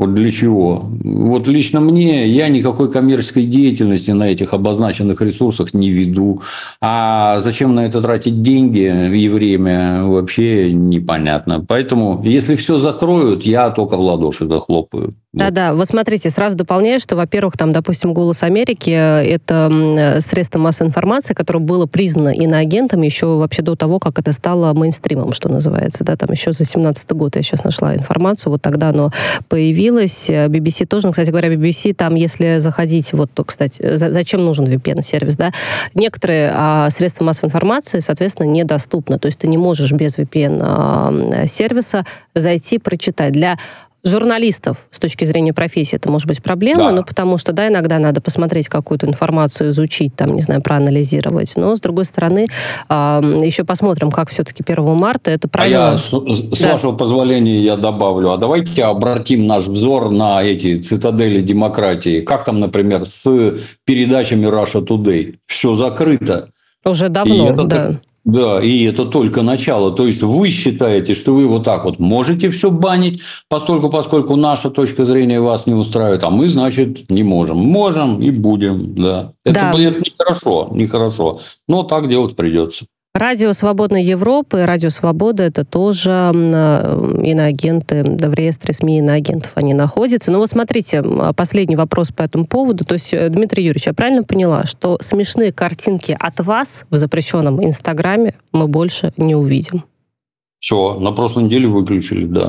Вот для чего? Вот лично мне, я никакой коммерческой деятельности на этих обозначенных ресурсах не веду. А зачем на это тратить деньги и время, вообще непонятно. Поэтому, если все закроют, я только в ладоши захлопаю. Да-да, вот. смотрите, сразу дополняю, что, во-первых, там, допустим, «Голос Америки» — это средство массовой информации, которое было признано иноагентом еще вообще до того, как это стало мейнстримом, что называется, да, там еще за 17 год я сейчас нашла информацию, вот тогда оно появилось. BBC тоже, ну, кстати говоря, BBC, там, если заходить, вот, кстати, за, зачем нужен VPN-сервис, да, некоторые а, средства массовой информации, соответственно, недоступны, то есть ты не можешь без VPN-сервиса зайти, прочитать. Для журналистов с точки зрения профессии это может быть проблема, да. но потому что, да, иногда надо посмотреть какую-то информацию, изучить, там, не знаю, проанализировать. Но, с другой стороны, э, еще посмотрим, как все-таки 1 марта это правило... А я, с, с да. вашего позволения, я добавлю. А давайте обратим наш взор на эти цитадели демократии. Как там, например, с передачами Russia Today? Все закрыто. Уже давно, да. Да, и это только начало. То есть вы считаете, что вы вот так вот можете все банить, поскольку, поскольку наша точка зрения вас не устраивает, а мы, значит, не можем. Можем и будем, да. Это, да. это нехорошо, нехорошо. Но так делать придется. Радио Свободной Европы, Радио Свобода, это тоже иноагенты, да, в реестре СМИ иноагентов они находятся. Но вот смотрите, последний вопрос по этому поводу. То есть, э, Дмитрий Юрьевич, я правильно поняла, что смешные картинки от вас в запрещенном Инстаграме мы больше не увидим? Все, на прошлой неделе выключили, да.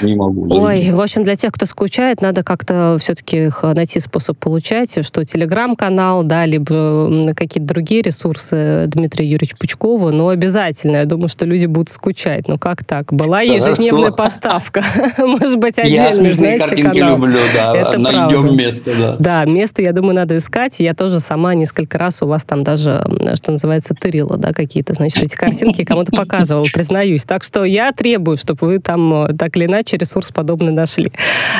Не могу. Ой, в общем, для тех, кто скучает, надо как-то все-таки найти способ получать, что телеграм-канал, да, либо какие-то другие ресурсы Дмитрия Юрьевича Пучкова, но обязательно. Я думаю, что люди будут скучать. Ну как так? Была ежедневная поставка. Может быть, отдельный, знаете, картинки люблю, да. Это Найдем место, да. Да, место, я думаю, надо искать. Я тоже сама несколько раз у вас там даже, что называется, тырила, да, какие-то, значит, эти картинки кому-то показывала, признаюсь. Так что я требую, чтобы вы там э, так или иначе ресурс подобный нашли.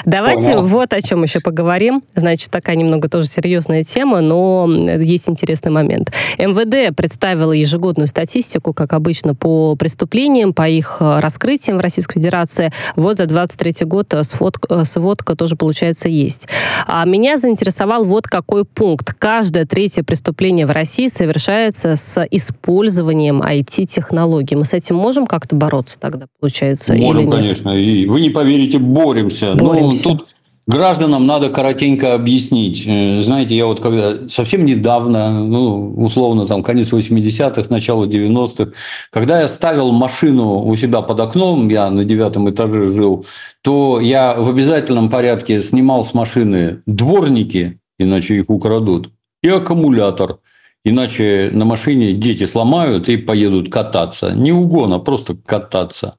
Давайте Понял. вот о чем еще поговорим. Значит, такая немного тоже серьезная тема, но есть интересный момент. МВД представила ежегодную статистику, как обычно, по преступлениям, по их э, раскрытиям в Российской Федерации. Вот за 23 год э, сводка, сводка тоже, получается, есть. А меня заинтересовал вот какой пункт. Каждое третье преступление в России совершается с использованием IT-технологий. Мы с этим можем как-то бороться? Бороться тогда, получается, Можем, или нет? конечно. И вы не поверите, боремся. боремся. Ну, тут гражданам надо коротенько объяснить. Э, знаете, я вот когда совсем недавно, ну, условно, там, конец 80-х, начало 90-х, когда я ставил машину у себя под окном, я на девятом этаже жил, то я в обязательном порядке снимал с машины дворники, иначе их украдут, и аккумулятор – Иначе на машине дети сломают и поедут кататься. Не угон, а просто кататься.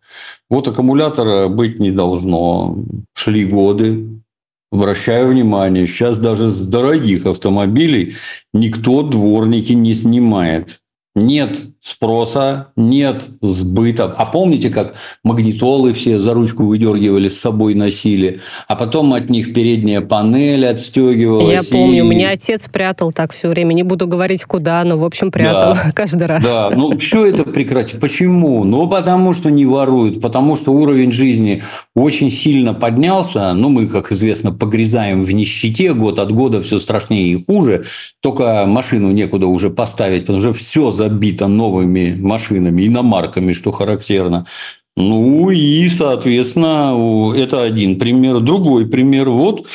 Вот аккумулятора быть не должно. Шли годы. Обращаю внимание, сейчас даже с дорогих автомобилей никто дворники не снимает. Нет спроса, нет сбыта. А помните, как магнитолы все за ручку выдергивали, с собой носили, а потом от них передняя панель отстегивалась. Я помню, и... меня отец прятал так все время. Не буду говорить куда, но, в общем, прятал да, каждый раз. Да, ну все это прекратить. Почему? Ну, потому что не воруют, потому что уровень жизни очень сильно поднялся. Ну, мы, как известно, погрязаем в нищете год от года, все страшнее и хуже. Только машину некуда уже поставить, потому что все забито новыми машинами, иномарками, что характерно. Ну и, соответственно, это один пример. Другой пример. Вот,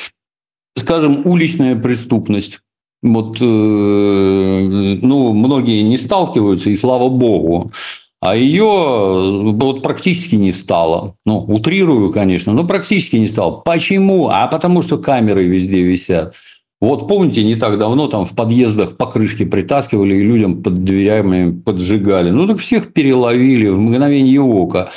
скажем, уличная преступность. Вот, э, ну, многие не сталкиваются, и слава богу. А ее вот практически не стало. Ну, утрирую, конечно, но практически не стало. Почему? А потому что камеры везде висят. Вот помните, не так давно там в подъездах покрышки притаскивали и людям под дверями поджигали. Ну, так всех переловили в мгновение ока.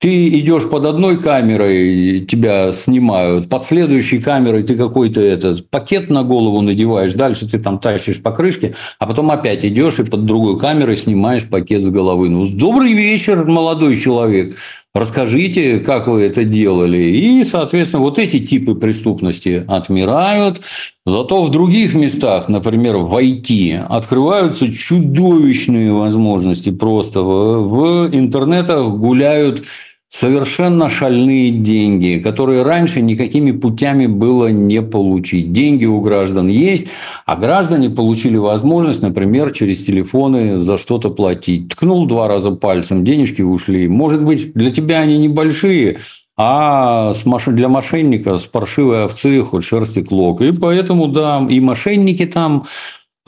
Ты идешь под одной камерой, тебя снимают, под следующей камерой ты какой-то этот пакет на голову надеваешь, дальше ты там тащишь покрышки, а потом опять идешь и под другой камерой снимаешь пакет с головы. Ну, добрый вечер, молодой человек. Расскажите, как вы это делали. И, соответственно, вот эти типы преступности отмирают. Зато в других местах, например, в IT, открываются чудовищные возможности. Просто в, интернетах гуляют совершенно шальные деньги, которые раньше никакими путями было не получить. Деньги у граждан есть, а граждане получили возможность, например, через телефоны за что-то платить. Ткнул два раза пальцем, денежки ушли. Может быть, для тебя они небольшие, а для мошенника с паршивой овцы хоть шерсти клок. И поэтому, да, и мошенники там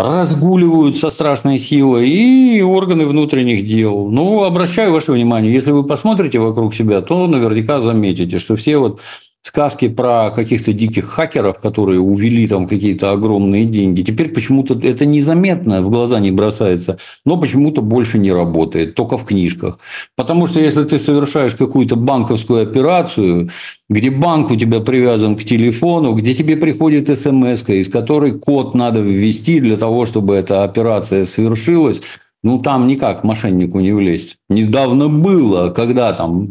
разгуливают со страшной силой и органы внутренних дел. Ну, обращаю ваше внимание, если вы посмотрите вокруг себя, то наверняка заметите, что все вот сказки про каких-то диких хакеров, которые увели там какие-то огромные деньги. Теперь почему-то это незаметно, в глаза не бросается, но почему-то больше не работает, только в книжках. Потому что если ты совершаешь какую-то банковскую операцию, где банк у тебя привязан к телефону, где тебе приходит смс, из которой код надо ввести для того, чтобы эта операция совершилась, ну, там никак мошеннику не влезть. Недавно было, когда там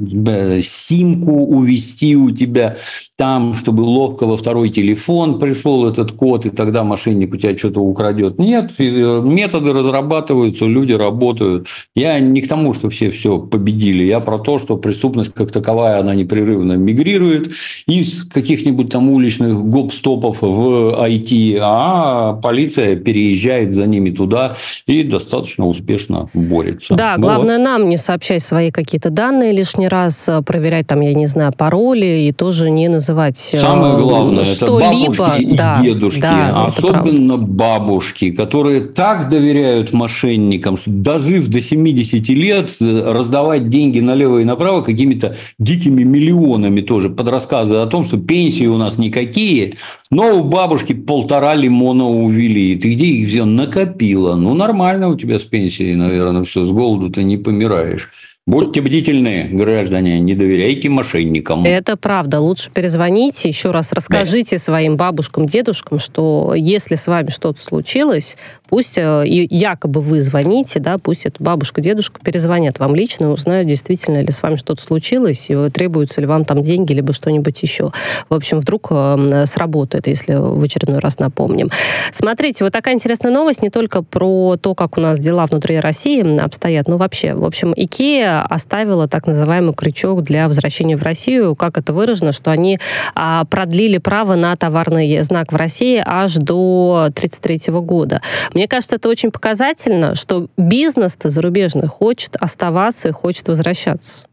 симку увести у тебя, там, чтобы ловко во второй телефон пришел этот код, и тогда мошенник у тебя что-то украдет. Нет, методы разрабатываются, люди работают. Я не к тому, что все все победили. Я про то, что преступность как таковая, она непрерывно мигрирует из каких-нибудь там уличных гоп-стопов в IT, а полиция переезжает за ними туда и достаточно успешно борется. Да, вот. главное нам не сообщать свои какие-то данные лишний раз, э, проверять там, я не знаю, пароли и тоже не называть э, Самое главное, это бабушки и да, дедушки, да, особенно бабушки, которые так доверяют мошенникам, что дожив до 70 лет, э, раздавать деньги налево и направо какими-то дикими миллионами тоже под рассказы о том, что пенсии у нас никакие, но у бабушки полтора лимона увели. Ты где их взял? Накопила. Ну, нормально у тебя с пенсией пенсии, наверное, все, с голоду ты не помираешь. Будьте бдительны, граждане, не доверяйте мошенникам. Это правда. Лучше перезвоните, еще раз расскажите да. своим бабушкам, дедушкам, что если с вами что-то случилось, пусть э, якобы вы звоните, да, пусть эта бабушка, дедушка перезвонят вам лично и узнают, действительно ли с вами что-то случилось, и требуются ли вам там деньги, либо что-нибудь еще. В общем, вдруг э, сработает, если в очередной раз напомним. Смотрите, вот такая интересная новость не только про то, как у нас дела внутри России обстоят, но вообще. В общем, Икея оставила так называемый крючок для возвращения в Россию. Как это выражено, что они а, продлили право на товарный знак в России аж до 1933 года. Мне кажется, это очень показательно, что бизнес-то зарубежный хочет оставаться и хочет возвращаться.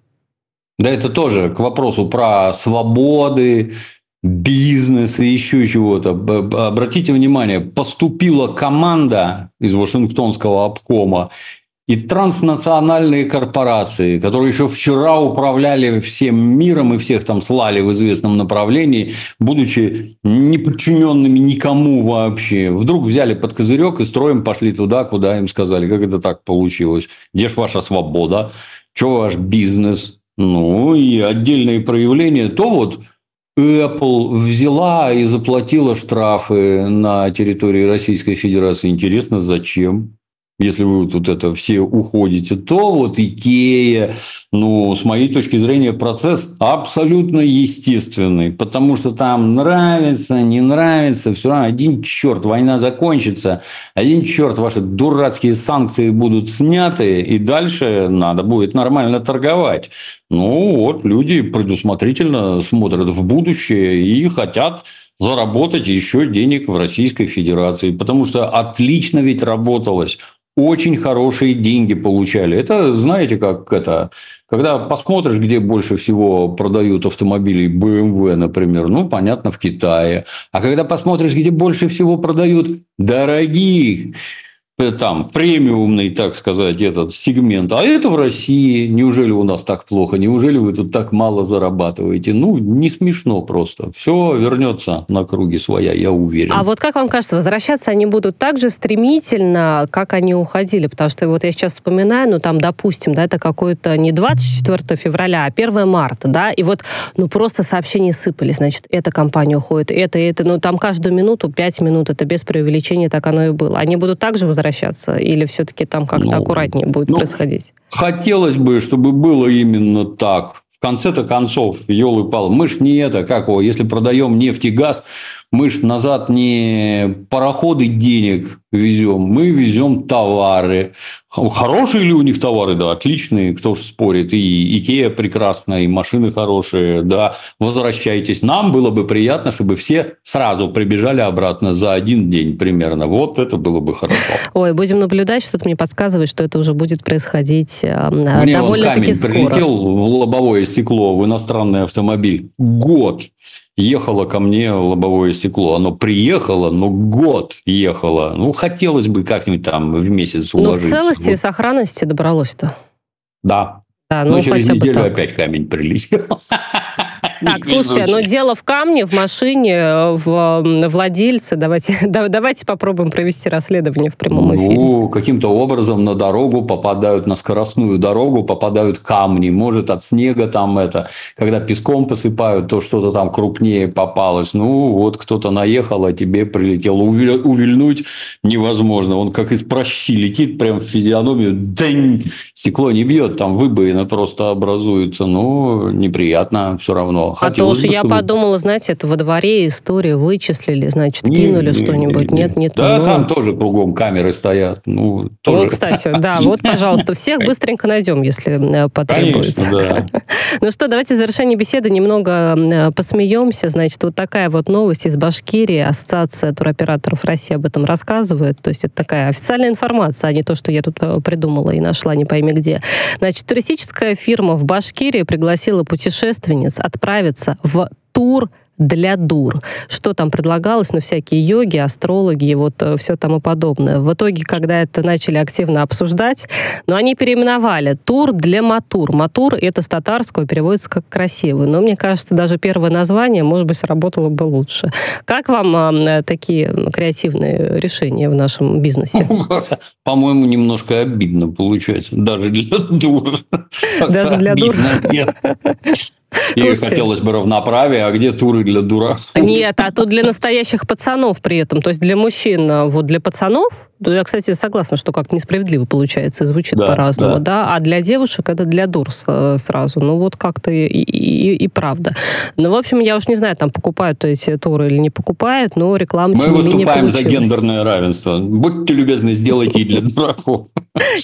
Да, это тоже к вопросу про свободы, бизнес и еще чего-то. Обратите внимание, поступила команда из Вашингтонского обкома и транснациональные корпорации, которые еще вчера управляли всем миром и всех там слали в известном направлении, будучи не подчиненными никому вообще, вдруг взяли под козырек и строем пошли туда, куда им сказали. Как это так получилось? Где ж ваша свобода? Что ваш бизнес? Ну, и отдельные проявления. То вот Apple взяла и заплатила штрафы на территории Российской Федерации. Интересно, зачем? Если вы вот это все уходите, то вот Икея, ну, с моей точки зрения, процесс абсолютно естественный, потому что там нравится, не нравится, все равно один черт, война закончится, один черт, ваши дурацкие санкции будут сняты, и дальше надо будет нормально торговать. Ну, вот люди предусмотрительно смотрят в будущее и хотят заработать еще денег в Российской Федерации, потому что отлично ведь работалось очень хорошие деньги получали. Это, знаете, как это, когда посмотришь, где больше всего продают автомобилей BMW, например, ну, понятно, в Китае. А когда посмотришь, где больше всего продают дорогих там премиумный, так сказать, этот сегмент, а это в России. Неужели у нас так плохо? Неужели вы тут так мало зарабатываете? Ну, не смешно просто. Все вернется на круги своя, я уверен. А вот как вам кажется, возвращаться они будут так же стремительно, как они уходили? Потому что вот я сейчас вспоминаю, ну там, допустим, да, это какое-то не 24 февраля, а 1 марта, да, и вот, ну просто сообщения сыпались, значит, эта компания уходит, это, это, ну там каждую минуту, 5 минут, это без преувеличения так оно и было. Они будут также возвращаться возвращаться? Или все-таки там как-то ну, аккуратнее будет ну, происходить? Хотелось бы, чтобы было именно так. В конце-то концов, елы пал, мы ж не это, как его, если продаем нефть и газ, мы ж назад не пароходы денег везем, мы везем товары. Хорошие ли у них товары? Да, отличные, кто ж спорит. И Икея прекрасная, и машины хорошие, да, возвращайтесь. Нам было бы приятно, чтобы все сразу прибежали обратно за один день примерно. Вот это было бы хорошо. Ой, будем наблюдать, что-то мне подсказывает, что это уже будет происходить э, довольно-таки скоро. прилетел в лобовое стекло, в иностранный автомобиль. Год ехало ко мне лобовое стекло. Оно приехало, но год ехало. Ну, хотелось бы как-нибудь там в месяц уложиться. Ну, в целости и сохранности добралось-то. Да. Да, ну, ну через неделю опять камень прилетел. Так, слушайте, но дело в камне, в машине, в владельце. Давайте, давайте попробуем провести расследование в прямом эфире. Ну, каким-то образом на дорогу попадают, на скоростную дорогу попадают камни. Может, от снега там это, когда песком посыпают, то что-то там крупнее попалось. Ну, вот кто-то наехал, а тебе прилетело. Увильнуть невозможно. Он как из прощи летит прям в физиономию. День! Стекло не бьет, там выбоина просто образуется. Ну, неприятно все равно. А то уж я подумала, знаете, это во дворе история вычислили, значит, кинули что-нибудь. Нет, нет. Да, ну... там тоже кругом камеры стоят. Ну, тоже. Вот, кстати, да, вот, пожалуйста, всех быстренько найдем, если э, потребуется. Конечно, да. Ну что, давайте в завершении беседы немного э, посмеемся. Значит, вот такая вот новость из Башкирии. Ассоциация туроператоров России об этом рассказывает. То есть это такая официальная информация, а не то, что я тут э, придумала и нашла не пойми где. Значит, туристическая фирма в Башкирии пригласила путешественниц отправить отправиться в тур для дур. Что там предлагалось? Ну, всякие йоги, астрологи, вот э, все тому подобное. В итоге, когда это начали активно обсуждать, но ну, они переименовали тур для матур. Матур — это с татарского, переводится как красивый. Но мне кажется, даже первое название, может быть, сработало бы лучше. Как вам э, такие креативные решения в нашем бизнесе? По-моему, немножко обидно получается. Даже для дур. Даже для дур? И Слушайте, хотелось бы равноправия, а где туры для дураков? Нет, а тут для настоящих пацанов при этом. То есть для мужчин, а вот для пацанов, я, кстати, согласна, что как-то несправедливо получается, и звучит да, по-разному, да. да, а для девушек это для дур сразу. Ну вот как-то и, и, и правда. Ну, в общем, я уж не знаю, там покупают эти туры или не покупают, но реклама Мы выступаем за гендерное равенство. Будьте любезны, сделайте и для дураков.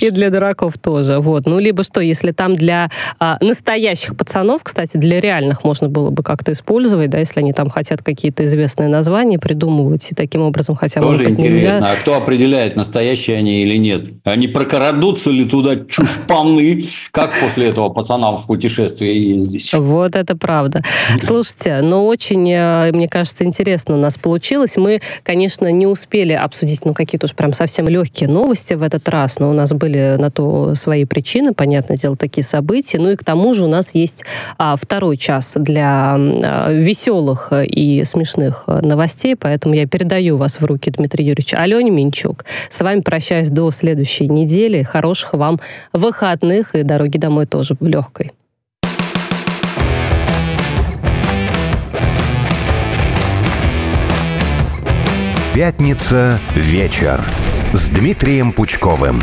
И для дураков тоже. Вот. Ну, либо что, если там для а, настоящих пацанов, кстати, для реальных можно было бы как-то использовать, да, если они там хотят какие-то известные названия придумывать, и таким образом хотя бы... Тоже интересно. Нельзя. А кто определяет, настоящие они или нет? Они прокрадутся ли туда чушпаны? Как после этого пацанам в путешествие ездить? Вот это правда. Слушайте, ну очень, э, мне кажется, интересно у нас получилось. Мы, конечно, не успели обсудить, ну, какие-то уж прям совсем легкие новости в этот раз, но у нас были на то свои причины, понятное дело, такие события. Ну и к тому же у нас есть а, второй час для а, веселых и смешных новостей, поэтому я передаю вас в руки Дмитрия Юрьевича Алене Минчук. С вами прощаюсь до следующей недели. Хороших вам выходных и дороги домой тоже легкой. Пятница вечер. с Дмитрием Пучковым.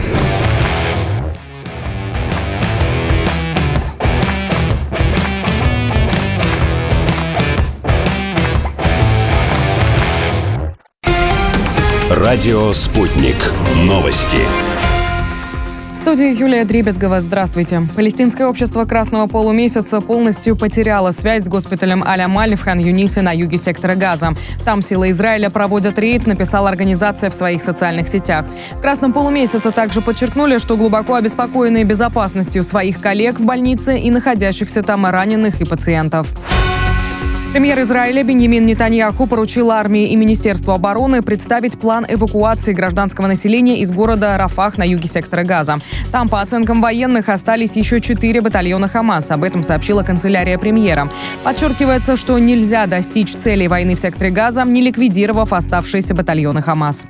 Радио «Спутник». Новости студии Юлия Дребезгова. Здравствуйте. Палестинское общество Красного полумесяца полностью потеряло связь с госпиталем Аля-Маль в Хан-Юнисе на юге сектора Газа. Там силы Израиля проводят рейд, написала организация в своих социальных сетях. В Красном полумесяце также подчеркнули, что глубоко обеспокоены безопасностью своих коллег в больнице и находящихся там раненых и пациентов. Премьер Израиля Беньямин Нетаньяху поручил армии и Министерству обороны представить план эвакуации гражданского населения из города Рафах на юге сектора Газа. Там, по оценкам военных, остались еще четыре батальона Хамас. Об этом сообщила канцелярия премьера. Подчеркивается, что нельзя достичь целей войны в секторе Газа, не ликвидировав оставшиеся батальоны Хамас.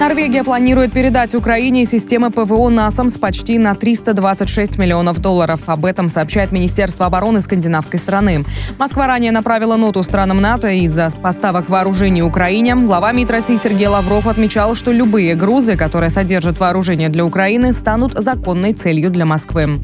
Норвегия планирует передать Украине системы ПВО НАСАМС почти на 326 миллионов долларов. Об этом сообщает Министерство обороны скандинавской страны. Москва ранее направила ноту странам НАТО из-за поставок вооружений Украине. Глава МИД России Сергей Лавров отмечал, что любые грузы, которые содержат вооружение для Украины, станут законной целью для Москвы.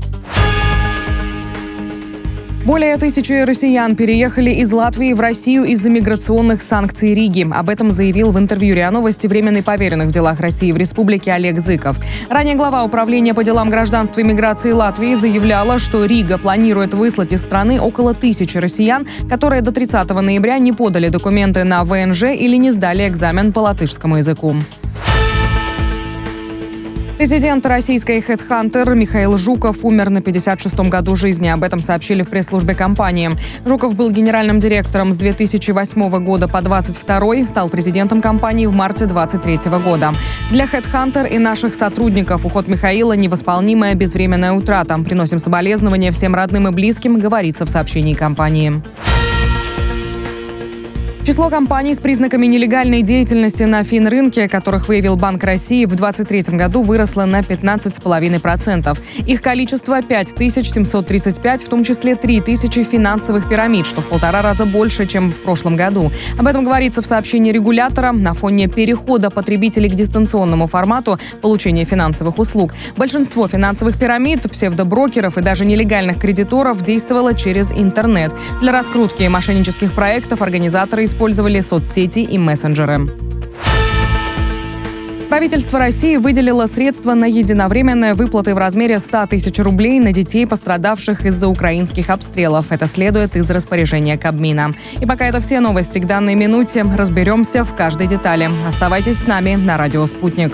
Более тысячи россиян переехали из Латвии в Россию из-за миграционных санкций Риги. Об этом заявил в интервью РИА Новости временный поверенный в делах России в республике Олег Зыков. Ранее глава управления по делам гражданства и миграции Латвии заявляла, что Рига планирует выслать из страны около тысячи россиян, которые до 30 ноября не подали документы на ВНЖ или не сдали экзамен по латышскому языку. Президент российской HeadHunter Михаил Жуков умер на 56-м году жизни. Об этом сообщили в пресс-службе компании. Жуков был генеральным директором с 2008 года по 22 стал президентом компании в марте 23 года. Для HeadHunter и наших сотрудников уход Михаила – невосполнимая безвременная утрата. Приносим соболезнования всем родным и близким, говорится в сообщении компании. Число компаний с признаками нелегальной деятельности на финрынке, которых выявил Банк России в 2023 году, выросло на 15,5%. Их количество 5735, в том числе 3000 финансовых пирамид, что в полтора раза больше, чем в прошлом году. Об этом говорится в сообщении регулятора на фоне перехода потребителей к дистанционному формату получения финансовых услуг. Большинство финансовых пирамид, псевдоброкеров и даже нелегальных кредиторов действовало через интернет. Для раскрутки мошеннических проектов организаторы использовали использовали соцсети и мессенджеры. Правительство России выделило средства на единовременные выплаты в размере 100 тысяч рублей на детей, пострадавших из-за украинских обстрелов. Это следует из распоряжения Кабмина. И пока это все новости к данной минуте. Разберемся в каждой детали. Оставайтесь с нами на радио «Спутник».